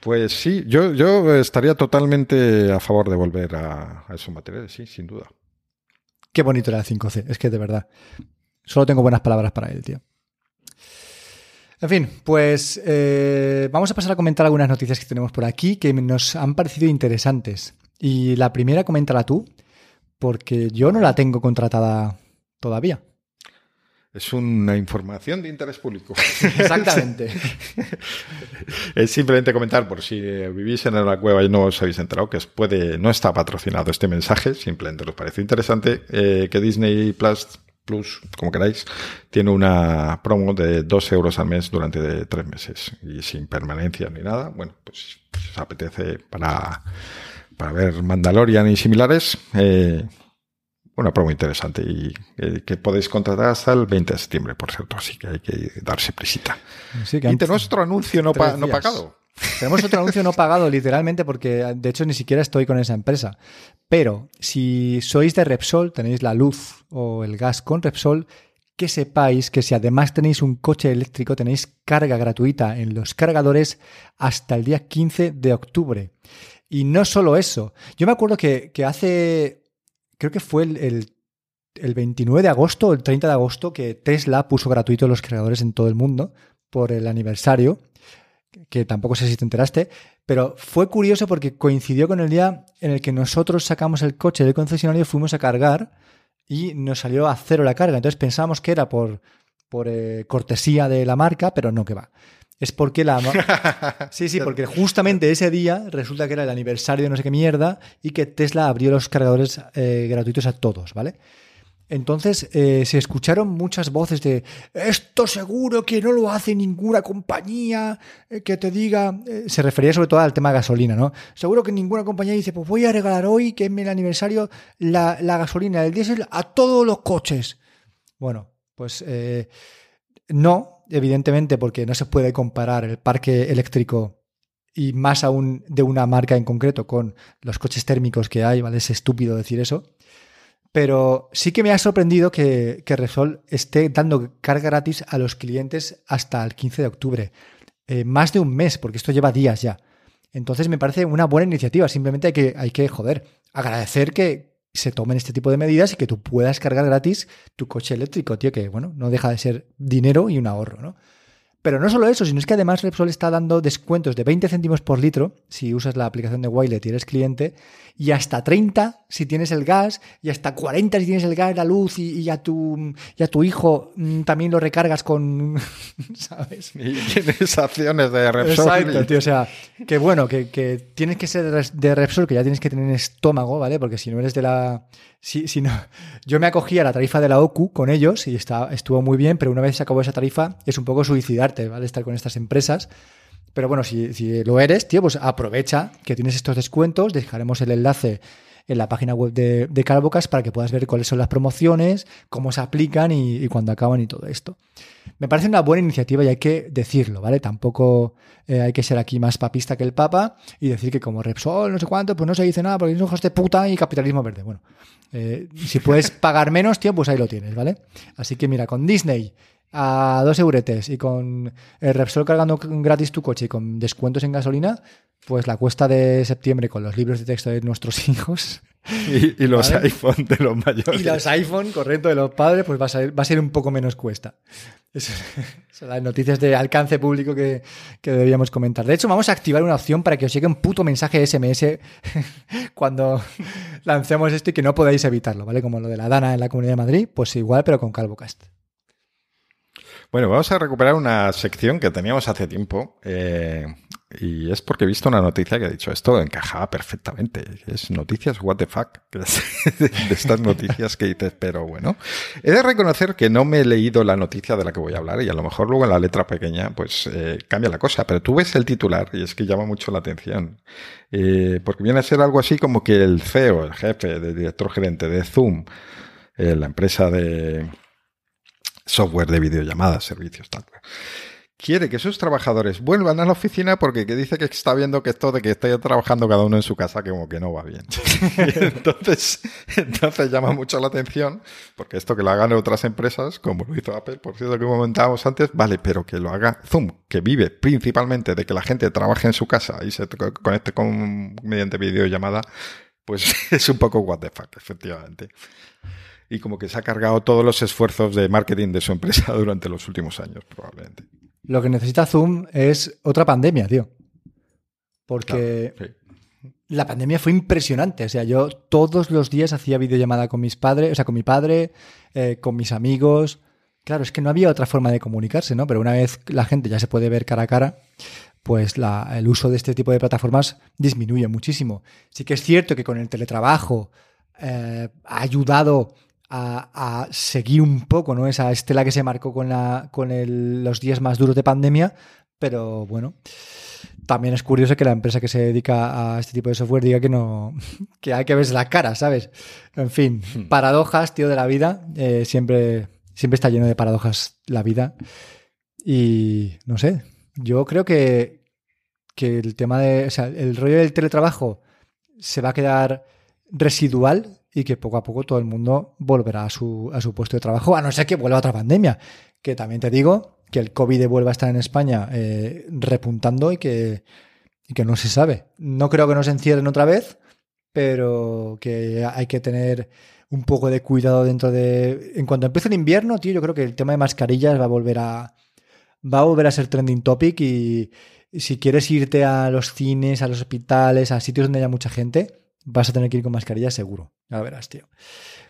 Pues sí, yo, yo estaría totalmente a favor de volver a, a esos materiales, sí, sin duda. Qué bonito era el 5C, es que de verdad. Solo tengo buenas palabras para él, tío. En fin, pues eh, vamos a pasar a comentar algunas noticias que tenemos por aquí que nos han parecido interesantes. Y la primera, coméntala tú, porque yo no la tengo contratada todavía. Es una información de interés público. Exactamente. es simplemente comentar, por si vivís en la cueva y no os habéis enterado, que puede, no está patrocinado este mensaje, simplemente os parece interesante eh, que Disney Plus Plus, como queráis, tiene una promo de 2 euros al mes durante tres meses y sin permanencia ni nada. Bueno, pues, os apetece para, para ver Mandalorian y similares. Eh, una promo interesante y eh, que podéis contratar hasta el 20 de septiembre, por cierto, así que hay que darse prisita. y nuestro anuncio no, no pagado. Tenemos otro anuncio no pagado, literalmente, porque de hecho ni siquiera estoy con esa empresa. Pero si sois de Repsol, tenéis la luz o el gas con Repsol, que sepáis que si además tenéis un coche eléctrico, tenéis carga gratuita en los cargadores hasta el día 15 de octubre. Y no solo eso. Yo me acuerdo que, hace, creo que fue el, el 29 de agosto el 30 de agosto que Tesla puso gratuito los cargadores en todo el mundo por el aniversario que tampoco sé si te enteraste, pero fue curioso porque coincidió con el día en el que nosotros sacamos el coche del concesionario, fuimos a cargar y nos salió a cero la carga. Entonces pensábamos que era por, por eh, cortesía de la marca, pero no que va. Es porque la... sí, sí, porque justamente ese día resulta que era el aniversario de no sé qué mierda y que Tesla abrió los cargadores eh, gratuitos a todos, ¿vale? Entonces eh, se escucharon muchas voces de esto seguro que no lo hace ninguna compañía eh, que te diga. Eh, se refería sobre todo al tema de gasolina, ¿no? Seguro que ninguna compañía dice, pues voy a regalar hoy, que es mi aniversario, la, gasolina, el diésel a todos los coches. Bueno, pues no, evidentemente, porque no se puede comparar el parque eléctrico y más aún de una marca en concreto con los coches térmicos que hay, ¿vale? Es estúpido decir eso. Pero sí que me ha sorprendido que, que Repsol esté dando carga gratis a los clientes hasta el 15 de octubre. Eh, más de un mes, porque esto lleva días ya. Entonces me parece una buena iniciativa. Simplemente hay que, hay que, joder, agradecer que se tomen este tipo de medidas y que tú puedas cargar gratis tu coche eléctrico, tío, que bueno, no deja de ser dinero y un ahorro, ¿no? Pero no solo eso, sino es que además Repsol está dando descuentos de 20 céntimos por litro si usas la aplicación de Wilet y eres cliente, y hasta 30 si tienes el gas, y hasta 40 si tienes el gas, la luz, y, a, tu, y a tu hijo mm, también lo recargas con. ¿Sabes? Y tienes acciones de Repsol. Exacto, tío. O sea, que bueno, que, que tienes que ser de Repsol, que ya tienes que tener estómago, ¿vale? Porque si no eres de la Sí, sí, no. Yo me acogí a la tarifa de la OCU con ellos y está, estuvo muy bien, pero una vez se acabó esa tarifa es un poco suicidarte, ¿vale? Estar con estas empresas. Pero bueno, si, si lo eres, tío, pues aprovecha que tienes estos descuentos. Dejaremos el enlace en la página web de, de para que puedas ver cuáles son las promociones, cómo se aplican y, y cuándo acaban y todo esto. Me parece una buena iniciativa y hay que decirlo, ¿vale? Tampoco eh, hay que ser aquí más papista que el Papa y decir que como Repsol, no sé cuánto, pues no se dice nada porque es hijos de puta y capitalismo verde. Bueno, eh, si puedes pagar menos, tío, pues ahí lo tienes, ¿vale? Así que mira, con Disney a dos euretes y con el Repsol cargando gratis tu coche y con descuentos en gasolina, pues la cuesta de septiembre con los libros de texto de nuestros hijos. Y, los iPhone de los mayores. Y los iPhone, correcto, de los padres, pues va a ser, va a ser un poco menos cuesta. Son las noticias de alcance público que, que, deberíamos comentar. De hecho, vamos a activar una opción para que os llegue un puto mensaje SMS cuando lancemos esto y que no podáis evitarlo, ¿vale? Como lo de la Dana en la Comunidad de Madrid, pues igual, pero con CalvoCast. Bueno, vamos a recuperar una sección que teníamos hace tiempo. Eh, y es porque he visto una noticia que ha dicho esto encajaba perfectamente. Es noticias what the fuck. de estas noticias que dices, pero bueno. He de reconocer que no me he leído la noticia de la que voy a hablar y a lo mejor luego en la letra pequeña pues eh, cambia la cosa. Pero tú ves el titular y es que llama mucho la atención. Eh, porque viene a ser algo así como que el CEO, el jefe, el director gerente de Zoom, la empresa de software de videollamadas, servicios, tal quiere que sus trabajadores vuelvan a la oficina porque dice que está viendo que esto de que esté trabajando cada uno en su casa como que no va bien. entonces, entonces llama mucho la atención porque esto que lo hagan otras empresas, como lo hizo Apple, por cierto que comentábamos antes, vale, pero que lo haga Zoom, que vive principalmente de que la gente trabaje en su casa y se conecte con mediante videollamada, pues es un poco what the fuck, efectivamente y como que se ha cargado todos los esfuerzos de marketing de su empresa durante los últimos años, probablemente. Lo que necesita Zoom es otra pandemia, tío. Porque la pandemia fue impresionante. O sea, yo todos los días hacía videollamada con mis padres, o sea, con mi padre, eh, con mis amigos. Claro, es que no había otra forma de comunicarse, ¿no? Pero una vez la gente ya se puede ver cara a cara, pues el uso de este tipo de plataformas disminuye muchísimo. Sí que es cierto que con el teletrabajo eh, ha ayudado a, seguir un poco ¿no? esa estela que se marcó con, la, con los días más duros de pandemia, pero bueno. También es curioso que la empresa que se dedica a este tipo de software diga que no, que hay que verse la cara, ¿sabes? En fin, hmm. paradojas, tío, de la vida. Eh, siempre, siempre está lleno de paradojas la vida. Y no sé, yo creo que, que el tema de, o sea, el rollo del teletrabajo se va a quedar residual y que poco a poco todo el mundo volverá a su, a su puesto de trabajo, a no ser que vuelva otra pandemia. Que también te digo que el COVID vuelva a estar en España eh, repuntando y que, y que no se sabe. No creo que nos encierren otra vez, pero que hay que tener un poco de cuidado dentro de... En cuanto empiece el invierno, tío, yo creo que el tema de mascarillas va a volver a... Va a volver a ser trending topic y si quieres irte a los cines, a los hospitales, a sitios donde haya mucha gente, vas a tener que ir con mascarilla seguro. Ya verás, tío.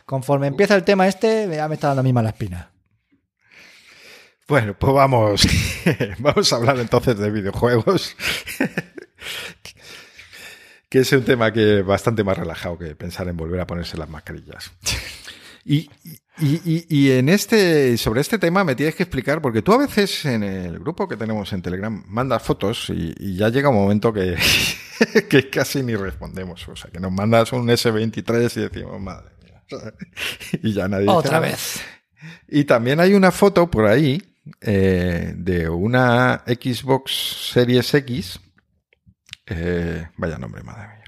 Conforme empieza el tema este, ya me está dando a mí mala espina. Bueno, pues vamos. vamos a hablar entonces de videojuegos. que es un tema que bastante más relajado que pensar en volver a ponerse las mascarillas. Y, y, en este, sobre este tema me tienes que explicar, porque tú a veces en el grupo que tenemos en Telegram mandas fotos y, ya llega un momento que, que casi ni respondemos. O sea, que nos mandas un S23 y decimos, madre mía. Y ya nadie. Otra vez. Y también hay una foto por ahí eh, de una Xbox Series X. Eh, vaya nombre, madre mía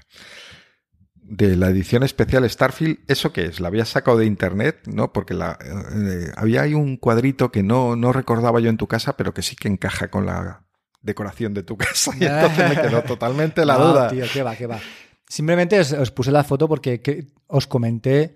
de la edición especial Starfield, ¿eso qué es? ¿La habías sacado de internet? ¿No? Porque la, eh, había ahí un cuadrito que no, no recordaba yo en tu casa, pero que sí que encaja con la decoración de tu casa. Y entonces me quedó totalmente la duda. Tío, qué va, qué va. Simplemente os, puse la foto porque os comenté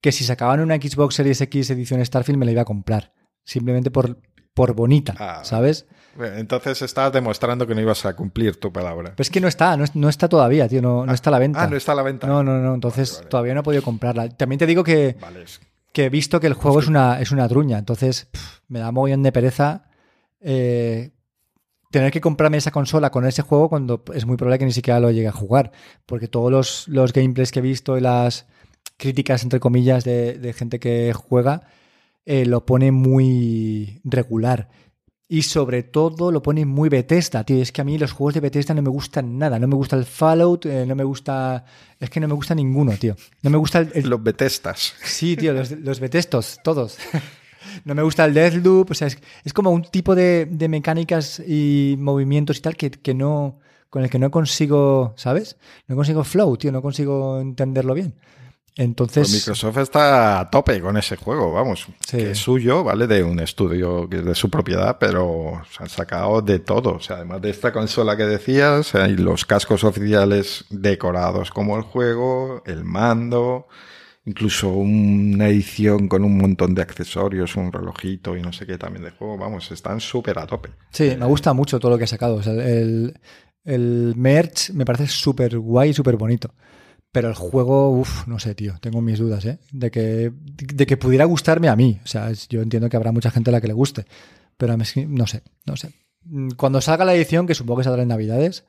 que si sacaban una Xbox Series X edición Starfield me la iba a comprar. Simplemente por, por bonita, ah, ¿sabes? Entonces estabas demostrando que no ibas a cumplir tu palabra. Pero es que no está, no, está todavía, tío, no, está a la venta. Ah, no está a la venta. No, no, no, entonces todavía no he podido comprarla. También te digo que, que he visto que el juego es una, es una truña, entonces me da mogollón de pereza eh, tener que comprarme esa consola con ese juego cuando es muy probable que ni siquiera lo llegue a jugar, porque todos los, los gameplays que he visto y las críticas, entre comillas, de, gente que juega, eh, lo pone muy regular. Y sobre todo lo pone muy Bethesda, tío. Es que a mí los juegos de Bethesda no me gustan nada. No me gusta el Fallout, eh, no me gusta... Es que no me gusta ninguno, tío. No me gusta el... Los Bethesdas. Sí, tío, los, los Bethestos, todos. no me gusta el Deathloop. O sea, es, como un tipo de, de, mecánicas y movimientos y tal que, que no... Con el que no consigo, ¿sabes? No consigo flow, tío. No consigo entenderlo bien. Entonces. Pues Microsoft está a tope con ese juego, vamos. Que es suyo, ¿vale? De un estudio que es de su propiedad, pero se han sacado de todo. O sea, además de esta consola que decías, hay los cascos oficiales decorados como el juego, el mando, incluso una edición con un montón de accesorios, un relojito y no sé qué también de juego. Vamos, están súper a tope. Sí, me gusta mucho todo lo que ha sacado. el, merch me parece súper guay y súper bonito. Pero el juego, uff, no sé, tío, tengo mis dudas, ¿eh? De que, de que pudiera gustarme a mí. O sea, yo entiendo que habrá mucha gente a la que le guste. Pero a mí no sé, no sé. Mm, Cuando salga la edición, que supongo que saldrá en Navidades,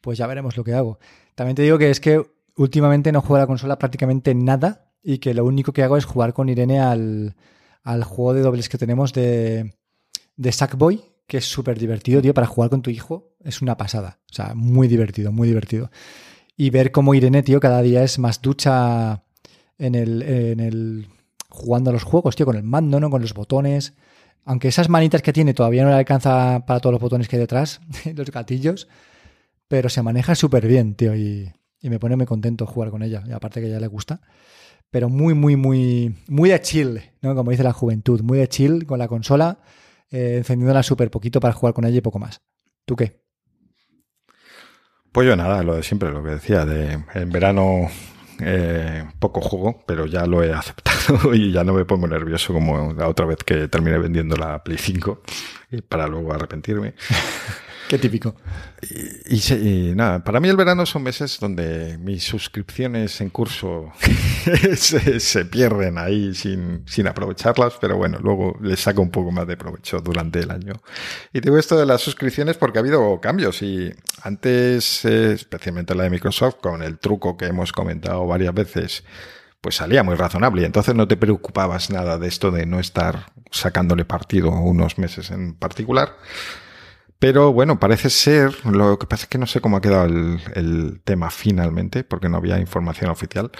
pues ya veremos lo que hago. También te digo que es que últimamente no juego a la consola prácticamente nada y que lo único que hago es jugar con Irene al, al juego de dobles que tenemos de, de Sackboy, que es súper divertido, tío, para jugar con tu hijo. Es una pasada. O sea, muy divertido, muy divertido. Y ver cómo Irene, tío, cada día es más ducha en el, en el jugando a los juegos, tío, con el mando, ¿no? Con los botones. Aunque esas manitas que tiene todavía no le alcanza para todos los botones que hay detrás, los gatillos, pero se maneja súper bien, tío, y, me pone muy contento jugar con ella. Y aparte que a ella le gusta. Pero muy, muy, muy, muy de chill, ¿no? Como dice la juventud, muy de chill con la consola, eh, encendiéndola súper poquito para jugar con ella y poco más. ¿Tú qué? Pues yo nada, lo de siempre, lo que decía, de en verano eh, poco juego, pero ya lo he aceptado y ya no me pongo nervioso como la otra vez que terminé vendiendo la Play 5 y para luego arrepentirme. Qué típico. Y, nada, para mí el verano son meses donde mis suscripciones en curso se, pierden ahí sin, sin aprovecharlas, pero bueno, luego les saco un poco más de provecho durante el año. Y digo esto de las suscripciones porque ha habido cambios y antes, especialmente la de Microsoft, con el truco que hemos comentado varias veces, pues salía muy razonable y entonces no te preocupabas nada de esto de no estar sacándole partido unos meses en particular. Pero bueno, parece ser, lo que pasa es que no sé cómo ha quedado el, tema finalmente, porque no había información oficial.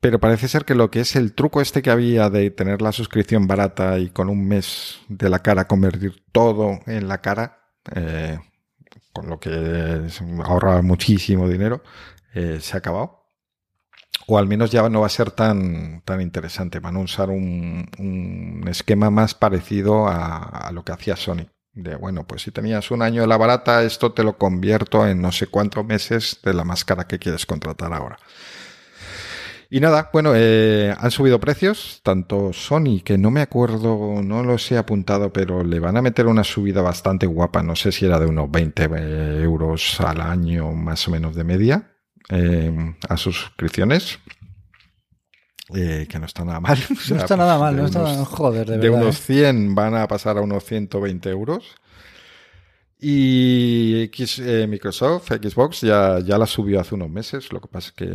Pero parece ser que lo que es el truco este que había de tener la suscripción barata y con un mes de la cara convertir todo en la cara, eh, con lo que ahorra muchísimo dinero, eh, se ha acabado. O al menos ya no va a ser tan, tan interesante. Van a usar un, un esquema más parecido a, a lo que hacía Sony de bueno, pues si tenías un año de la barata, esto te lo convierto en no sé cuántos meses de la máscara que quieres contratar ahora. Y nada, bueno, eh, han subido precios, tanto Sony, que no me acuerdo, no los he apuntado, pero le van a meter una subida bastante guapa, no sé si era de unos 20 eh, euros al año más o menos de media, eh, a sus suscripciones. Eh, que no está nada mal. O No está nada mal, de no está unos- joder, de, de verdad. unos ¿eh? 100 van a pasar a unos 120 euros. Y X- eh, Microsoft, Xbox, ya, ya la subió hace unos meses. Lo que pasa es que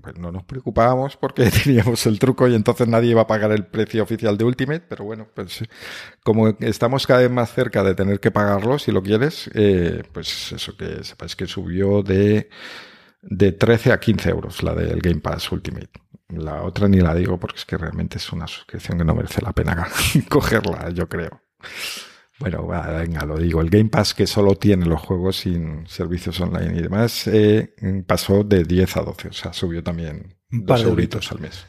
pues, no nos preocupábamos porque teníamos el truco y entonces nadie iba a pagar el precio oficial de Ultimate. Pero bueno, pues como estamos cada vez más cerca de tener que pagarlo, si lo quieres, eh, pues eso que sepáis que subió de, de 13 a 15 euros la del Game Pass Ultimate. La otra ni la digo porque es que realmente es una suscripción que no merece la pena cogerla, yo creo. Bueno, va, venga, lo digo. El Game Pass que solo tiene los juegos sin servicios online y demás eh, pasó de 10 a 12, o sea, subió también dos euritos al mes.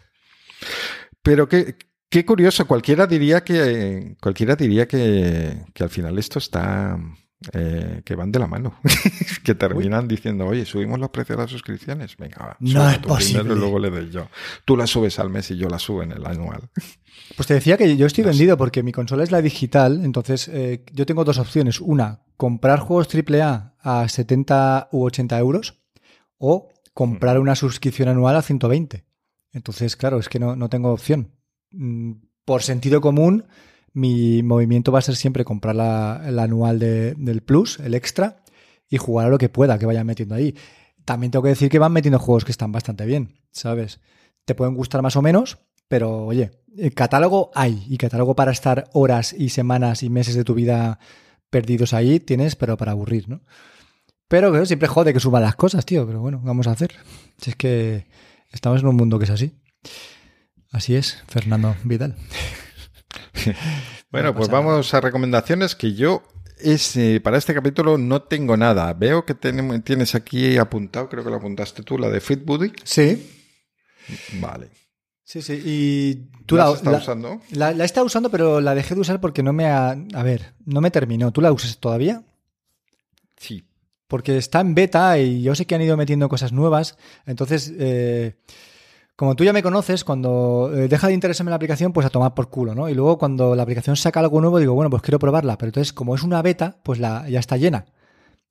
Pero qué, qué curioso, cualquiera diría que cualquiera diría que, que al final esto está eh, que van de la mano, que terminan diciendo, oye, subimos los precios de las suscripciones, venga, va, No es posible. y luego le doy yo. Tú la subes al mes y yo la subo en el anual. Pues te decía que yo estoy vendido porque mi consola es la digital, entonces eh, yo tengo dos opciones. Una, comprar juegos AAA a 70 u 80 euros o comprar una suscripción anual a 120. Entonces, claro, es que no, no tengo opción. Mm, Por sentido común, mi movimiento va a ser siempre comprar la, la anual de- del Plus, el extra, y jugar a lo que pueda que vayan metiendo ahí. También tengo que decir que van metiendo juegos que están bastante bien, ¿sabes? Te pueden gustar más o menos, pero oye, el catálogo hay, y catálogo para estar horas y semanas y meses de tu vida perdidos ahí tienes, pero para aburrir, ¿no? Pero claro, siempre jode que suban las cosas, tío, pero bueno, ¿qué vamos a hacer? Si es que estamos en un mundo que es así. Así es, Fernando Vidal. Bueno, No pues nada. vamos a recomendaciones que yo es, eh, para este capítulo no tengo nada. Veo que tienes aquí apuntado, creo que lo apuntaste tú, la de Fit Buddy. Sí, Vale. sí, sí. Y tú ¿La la, la- usando? la- la he estado usando, pero la dejé de usar porque no me ha... A ver, no me terminó. ¿Tú la usas todavía? Sí. porque está en beta y yo sé que han ido metiendo cosas nuevas. Entonces, eh, como tú ya me conoces, cuando eh, deja de interesarme la aplicación, pues a tomar por culo, ¿no? Y luego cuando la aplicación saca algo nuevo, digo, bueno, pues quiero probarla. Pero entonces, como es una beta, pues la, ya está llena.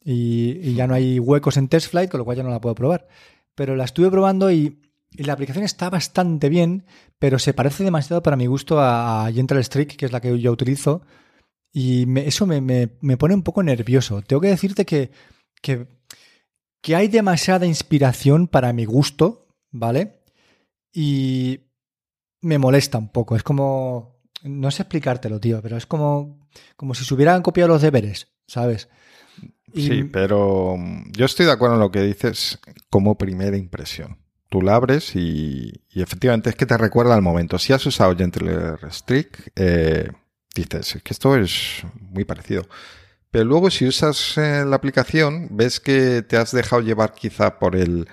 Y, ya no hay huecos en TestFlight, con lo cual ya no la puedo probar. Pero la estuve probando y, la aplicación está bastante bien, pero se parece demasiado para mi gusto a, a Gentle Streak, que es la que yo utilizo. Y eso me, pone un poco nervioso. Tengo que decirte que, que hay demasiada inspiración para mi gusto, ¿vale? Y me molesta un poco. Es como. No sé explicártelo, tío, pero es como, como si se hubieran copiado los deberes, ¿sabes? Sí, pero mm, yo estoy de acuerdo en lo que dices como primera impresión. Tú la abres y, efectivamente es que te recuerda al momento. Si has usado Gentle Restrict, eh, dices que esto es muy parecido. Pero luego si usas eh, la aplicación, ves que te has dejado llevar quizá por el,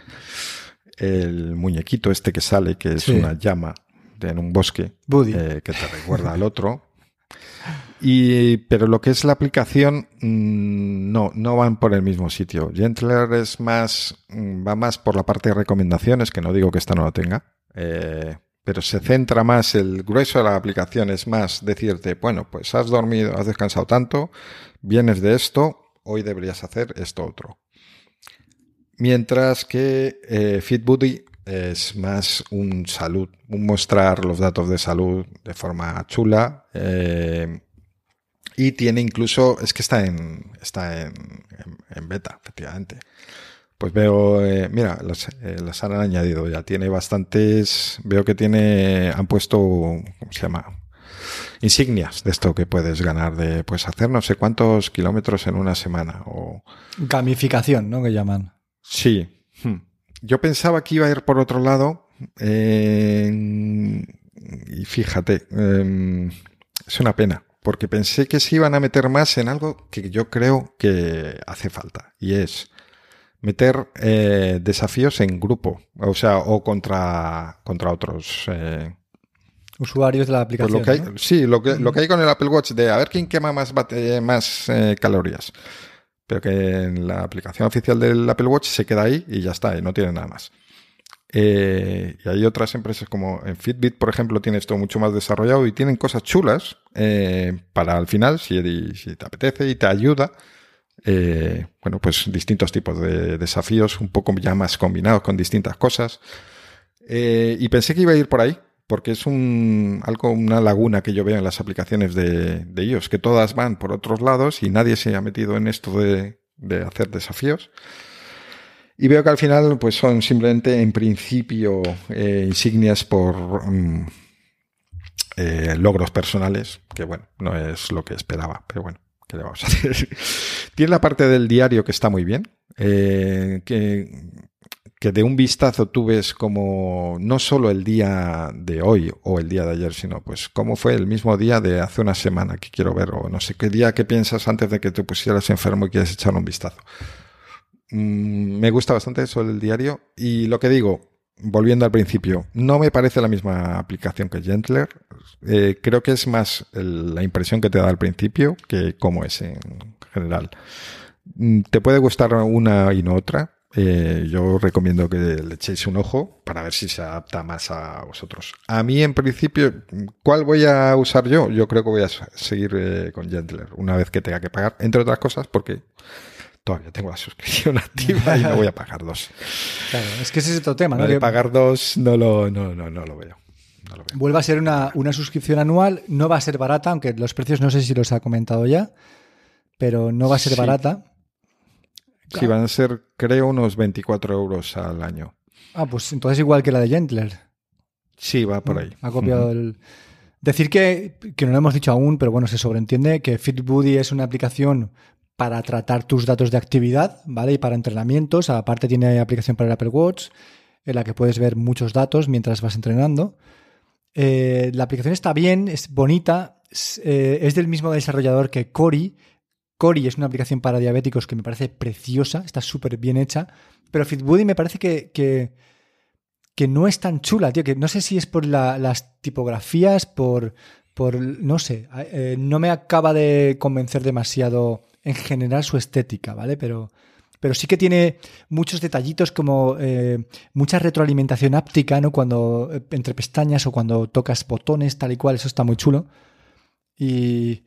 el muñequito este que sale, que es una llama en un bosque, eh, que te recuerda al otro. Y, pero lo que es la aplicación, mm, no, no van por el mismo sitio. Gentler es más, mm, va más por la parte de recomendaciones, que no digo que esta no la tenga, eh, pero se centra más, el grueso de la aplicación es más decirte, bueno, pues has dormido, has descansado tanto, vienes de esto, hoy deberías hacer esto otro. Mientras que eh, FitBuddy es más un salud, un mostrar los datos de salud de forma chula. Eh, y tiene incluso, es que está en, está en, beta, efectivamente. Pues veo, eh, mira, eh, las, han añadido ya. Tiene bastantes, veo que tiene, han puesto, ¿cómo se llama? Insignias de esto que puedes ganar, de pues hacer no sé cuántos kilómetros en una semana. O... Gamificación, ¿no? Que llaman. Sí. Hmm. Yo pensaba que iba a ir por otro lado. y fíjate, em, es una pena, porque pensé que se iban a meter más en algo que yo creo que hace falta, y es meter eh, desafíos en grupo, o sea, o contra, contra otros. Eh, Usuarios de la pues aplicación. Sí, lo que, lo que hay con el Apple Watch de a ver quién quema más, más eh, calorías pero que en la aplicación oficial del Apple Watch se queda ahí y ya está, y no tiene nada más. Eh, y hay otras empresas como en Fitbit, por ejemplo, tiene esto mucho más desarrollado y tienen cosas chulas eh, para al final, si, te apetece y te ayuda, eh, bueno, pues distintos tipos de desafíos, un poco ya más combinados con distintas cosas. y pensé que iba a ir por ahí, porque es un, algo, una laguna que yo veo en las aplicaciones de, de iOS, que todas van por otros lados y nadie se ha metido en esto de, hacer desafíos. Y veo que al final pues son simplemente en principio eh, insignias por mm, eh, logros personales, que bueno, no es lo que esperaba, pero bueno, ¿qué le vamos a hacer? Tiene la parte del diario que está muy bien, eh, que que de un vistazo tú ves como no solo el día de hoy o el día de ayer, sino pues cómo fue el mismo día de hace una semana que quiero ver o no sé qué día que piensas antes de que te pusieras enfermo y quieres echar un vistazo. Mm, me gusta bastante eso del diario y lo que digo, volviendo al principio, no me parece la misma aplicación que Gentler. Eh, creo que es más la impresión que te da al principio que cómo es en general. Mm, te puede gustar una y no otra, eh, yo recomiendo que le echéis un ojo para ver si se adapta más a vosotros. A mí, en principio, ¿cuál voy a usar yo? Yo creo que voy a seguir eh, con Gentler una vez que tenga que pagar, entre otras cosas, porque todavía tengo la suscripción activa y no voy a pagar dos. Claro, es que ese es otro tema, ¿no? De pagar dos no lo, no, no, no lo veo. Vuelve a ser una, una suscripción anual, no va a ser barata, aunque los precios no sé si los ha comentado ya, pero no va a ser barata. Sí, van a ser, creo, unos 24 euros al año. Ah, pues entonces igual que la de Gentler. Sí, va por ahí. Ha copiado el... Decir que, que no lo hemos dicho aún, pero bueno, se sobreentiende que FitBuddy es una aplicación para tratar tus datos de actividad, ¿vale? Y para entrenamientos. Aparte tiene aplicación para el Apple Watch, en la que puedes ver muchos datos mientras vas entrenando. Eh, la aplicación está bien, es bonita, es, eh, es, del mismo desarrollador que Cori, Cori es una aplicación para diabéticos que me parece preciosa, está súper bien hecha, pero FitBuddy me parece que, que, no es tan chula, tío, que no sé si es por las tipografías, por, por no sé, eh, no me acaba de convencer demasiado en general su estética, ¿vale? Pero, pero sí que tiene muchos detallitos como eh, mucha retroalimentación áptica, ¿no? Cuando eh, entre pestañas o cuando tocas botones, tal y cual, eso está muy chulo. Y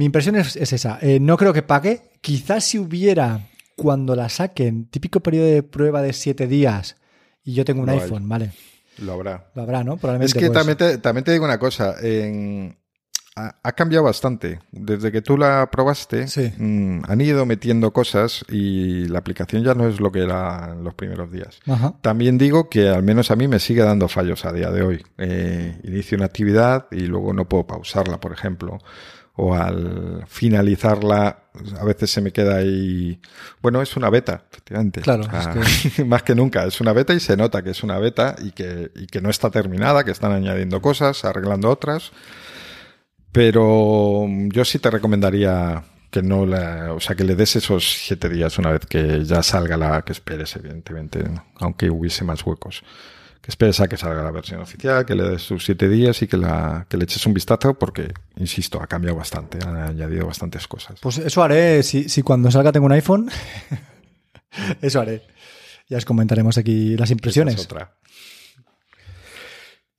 mi impresión es, esa. Eh, no creo que pague. Quizás si hubiera, cuando la saquen, típico periodo de prueba de siete días y yo tengo un iPhone, ¿vale? Lo habrá. Lo habrá, ¿no? Probablemente. Es que también, te, también, te, digo una cosa. En ha, ha cambiado bastante. Desde que tú la probaste, Sí. mm, han ido metiendo cosas y la aplicación ya no es lo que era en los primeros días. Ajá. También digo que al menos a mí me sigue dando fallos a día de hoy. Eh, inicio una actividad y luego no puedo pausarla, por ejemplo. O al finalizarla, a veces se me queda ahí. Bueno, es una beta, efectivamente. Claro, O es sea, más que nunca. Es una beta y se nota que es una beta y que, y que no está terminada, que están añadiendo cosas, arreglando otras. Pero yo sí te recomendaría que no la, o sea, que le des esos siete días una vez que ya salga la, que esperes, evidentemente, aunque hubiese más huecos. Esperes a que salga la versión oficial, que le des sus siete días y que la, que le eches un vistazo porque, insisto, ha cambiado bastante, han añadido bastantes cosas. Pues eso haré, si, si cuando salga tengo un iPhone, eso haré. Ya os comentaremos aquí las impresiones. es otra.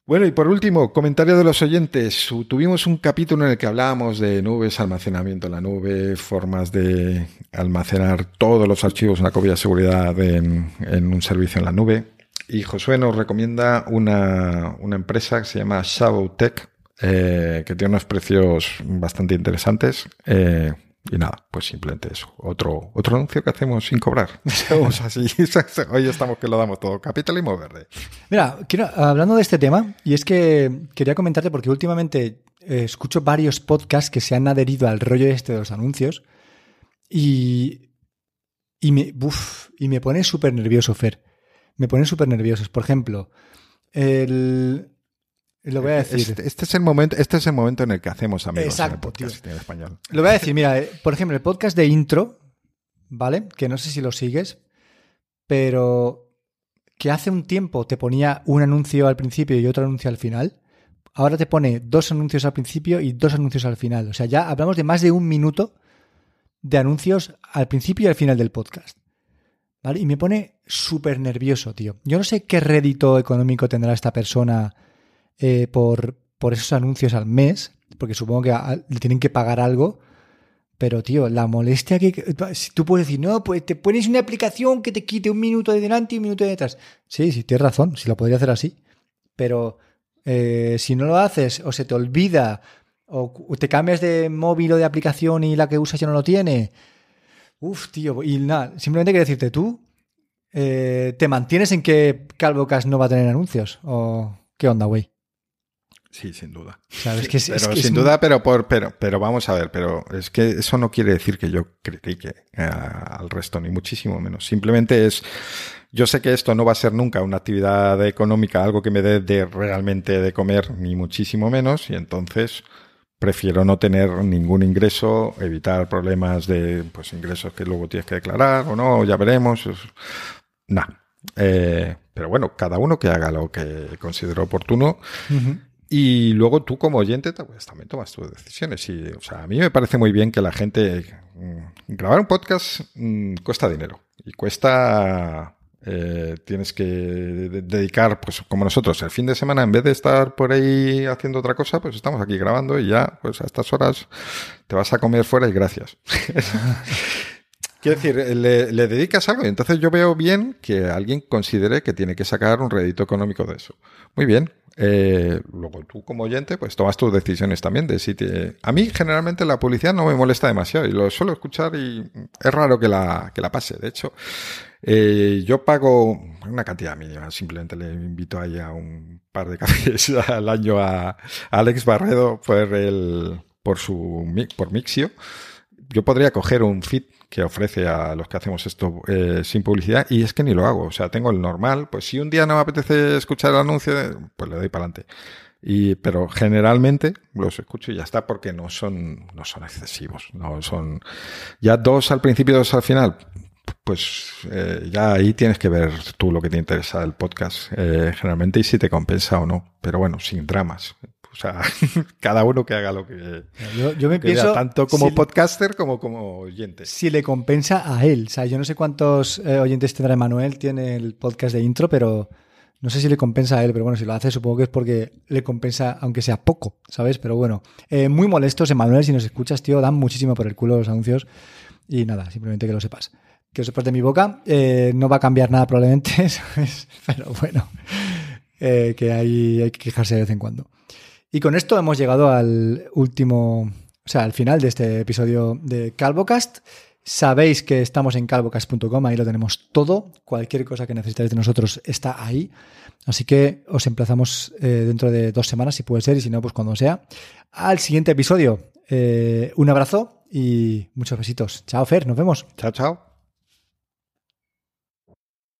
Bueno, y por último, comentario de los oyentes. Tuvimos un capítulo en el que hablábamos de nubes, almacenamiento en la nube, formas de almacenar todos los archivos en la copia de seguridad en, en un servicio en la nube. Y Josué nos recomienda una, una empresa que se llama Shadow Tech, eh, que tiene unos precios bastante interesantes. Eh, y nada, pues simplemente eso. Otro, otro anuncio que hacemos sin cobrar. Así. Hoy estamos que lo damos todo. Capitalismo verde. Mira, hablando de este tema, y es que quería comentarte porque últimamente eh, escucho varios podcasts que se han adherido al rollo este de los anuncios y, y, me, uf, y me pone súper nervioso, Fer. Me pone súper nerviosos. Por ejemplo, el... Lo voy a decir. Este, este es el momento, este es el momento en el que hacemos amigos Exacto, en el podcast en español. Lo voy a decir, mira, eh, por ejemplo, el podcast de intro, ¿vale? Que no sé si lo sigues, pero que hace un tiempo te ponía un anuncio al principio y otro anuncio al final. Ahora te pone dos anuncios al principio y dos anuncios al final. O sea, ya hablamos de más de un minuto de anuncios al principio y al final del podcast. ¿Vale? Y me pone súper nervioso, tío. Yo no sé qué rédito económico tendrá esta persona eh, por, por esos anuncios al mes, porque supongo que le tienen que pagar algo. Pero, tío, la molestia que... Si tú puedes decir, no, pues te pones una aplicación que te quite un minuto de delante y un minuto de detrás. Sí, sí, tienes razón, si lo podría hacer así. Pero eh, si no lo haces o se te olvida o te cambias de móvil o de aplicación y la que usas ya no lo tiene. Uf, tío. Y nada, simplemente quiero decirte, tú eh, te mantienes en que Calvocas no va a tener anuncios. ¿O qué onda, güey? Sí, sin duda. ¿Sabes? Que es- Pero es que sin es- duda, pero por, pero, pero vamos a ver, pero es que eso no quiere decir que yo critique eh, al resto, ni muchísimo menos. Simplemente es, yo sé que esto no va a ser nunca una actividad económica, algo que me dé de realmente de comer, ni muchísimo menos, y entonces prefiero no tener ningún ingreso, evitar problemas de pues ingresos que luego tienes que declarar o no, ya veremos. Nah. Eh, pero bueno, cada uno que haga lo que considere oportuno. Y luego tú como oyente pues, también tomas tus decisiones. Y, o sea, a mí me parece muy bien que la gente... mm, Grabar un podcast mm, cuesta dinero. Y cuesta... eh, tienes que de- dedicar, pues como nosotros, el fin de semana, en vez de estar por ahí haciendo otra cosa, pues estamos aquí grabando y ya, pues a estas horas te vas a comer fuera y gracias. Quiero decir, le, le dedicas algo y entonces yo veo bien que alguien considere que tiene que sacar un rédito económico de eso. Muy bien. Eh, luego tú como oyente pues tomas tus decisiones también de si te... A mí generalmente la publicidad no me molesta demasiado y lo suelo escuchar y es raro que la, que la pase. De hecho, eh, yo pago una cantidad mínima, simplemente le invito ahí a un par de cafés al año a, Alex Barredo por, el, por, su, por Mixio yo podría coger un feed que ofrece a los que hacemos esto eh, sin publicidad y es que ni lo hago. O sea, tengo el normal. Pues si un día no me apetece escuchar el anuncio, pues le doy para adelante. Y, pero generalmente los escucho y ya está porque no son, no son excesivos. No son ya dos al principio dos al final. Pues eh, ya ahí tienes que ver tú lo que te interesa del podcast eh, generalmente y si te compensa o no. Pero bueno, sin dramas. O sea, cada uno que haga lo que, Yo, yo me que vea, pienso... tanto como si- podcaster como como oyente. si le compensa a él. O sea, yo no sé cuántos eh, oyentes tendrá Manuel, tiene el podcast de intro, pero no sé si le compensa a él, pero bueno, si lo hace supongo que es porque le compensa, aunque sea poco, ¿sabes? Pero bueno, eh, muy molestos, Emanuel, si nos escuchas, tío, dan muchísimo por el culo los anuncios y nada, simplemente que lo sepas. Que lo sepas de mi boca, eh, no va a cambiar nada probablemente. Pero bueno, eh, que hay, hay que quejarse de vez en cuando. Y con esto hemos llegado al último, o sea, al final de este episodio de CalvoCast. Sabéis que estamos en calvocast.com, ahí lo tenemos todo. Cualquier cosa que necesitáis de nosotros está ahí. Así que os emplazamos eh, dentro de dos semanas, si puede ser, y si no, pues cuando sea, al siguiente episodio. Un abrazo y muchos besitos. Chao, Fer, nos vemos. Chao, chao.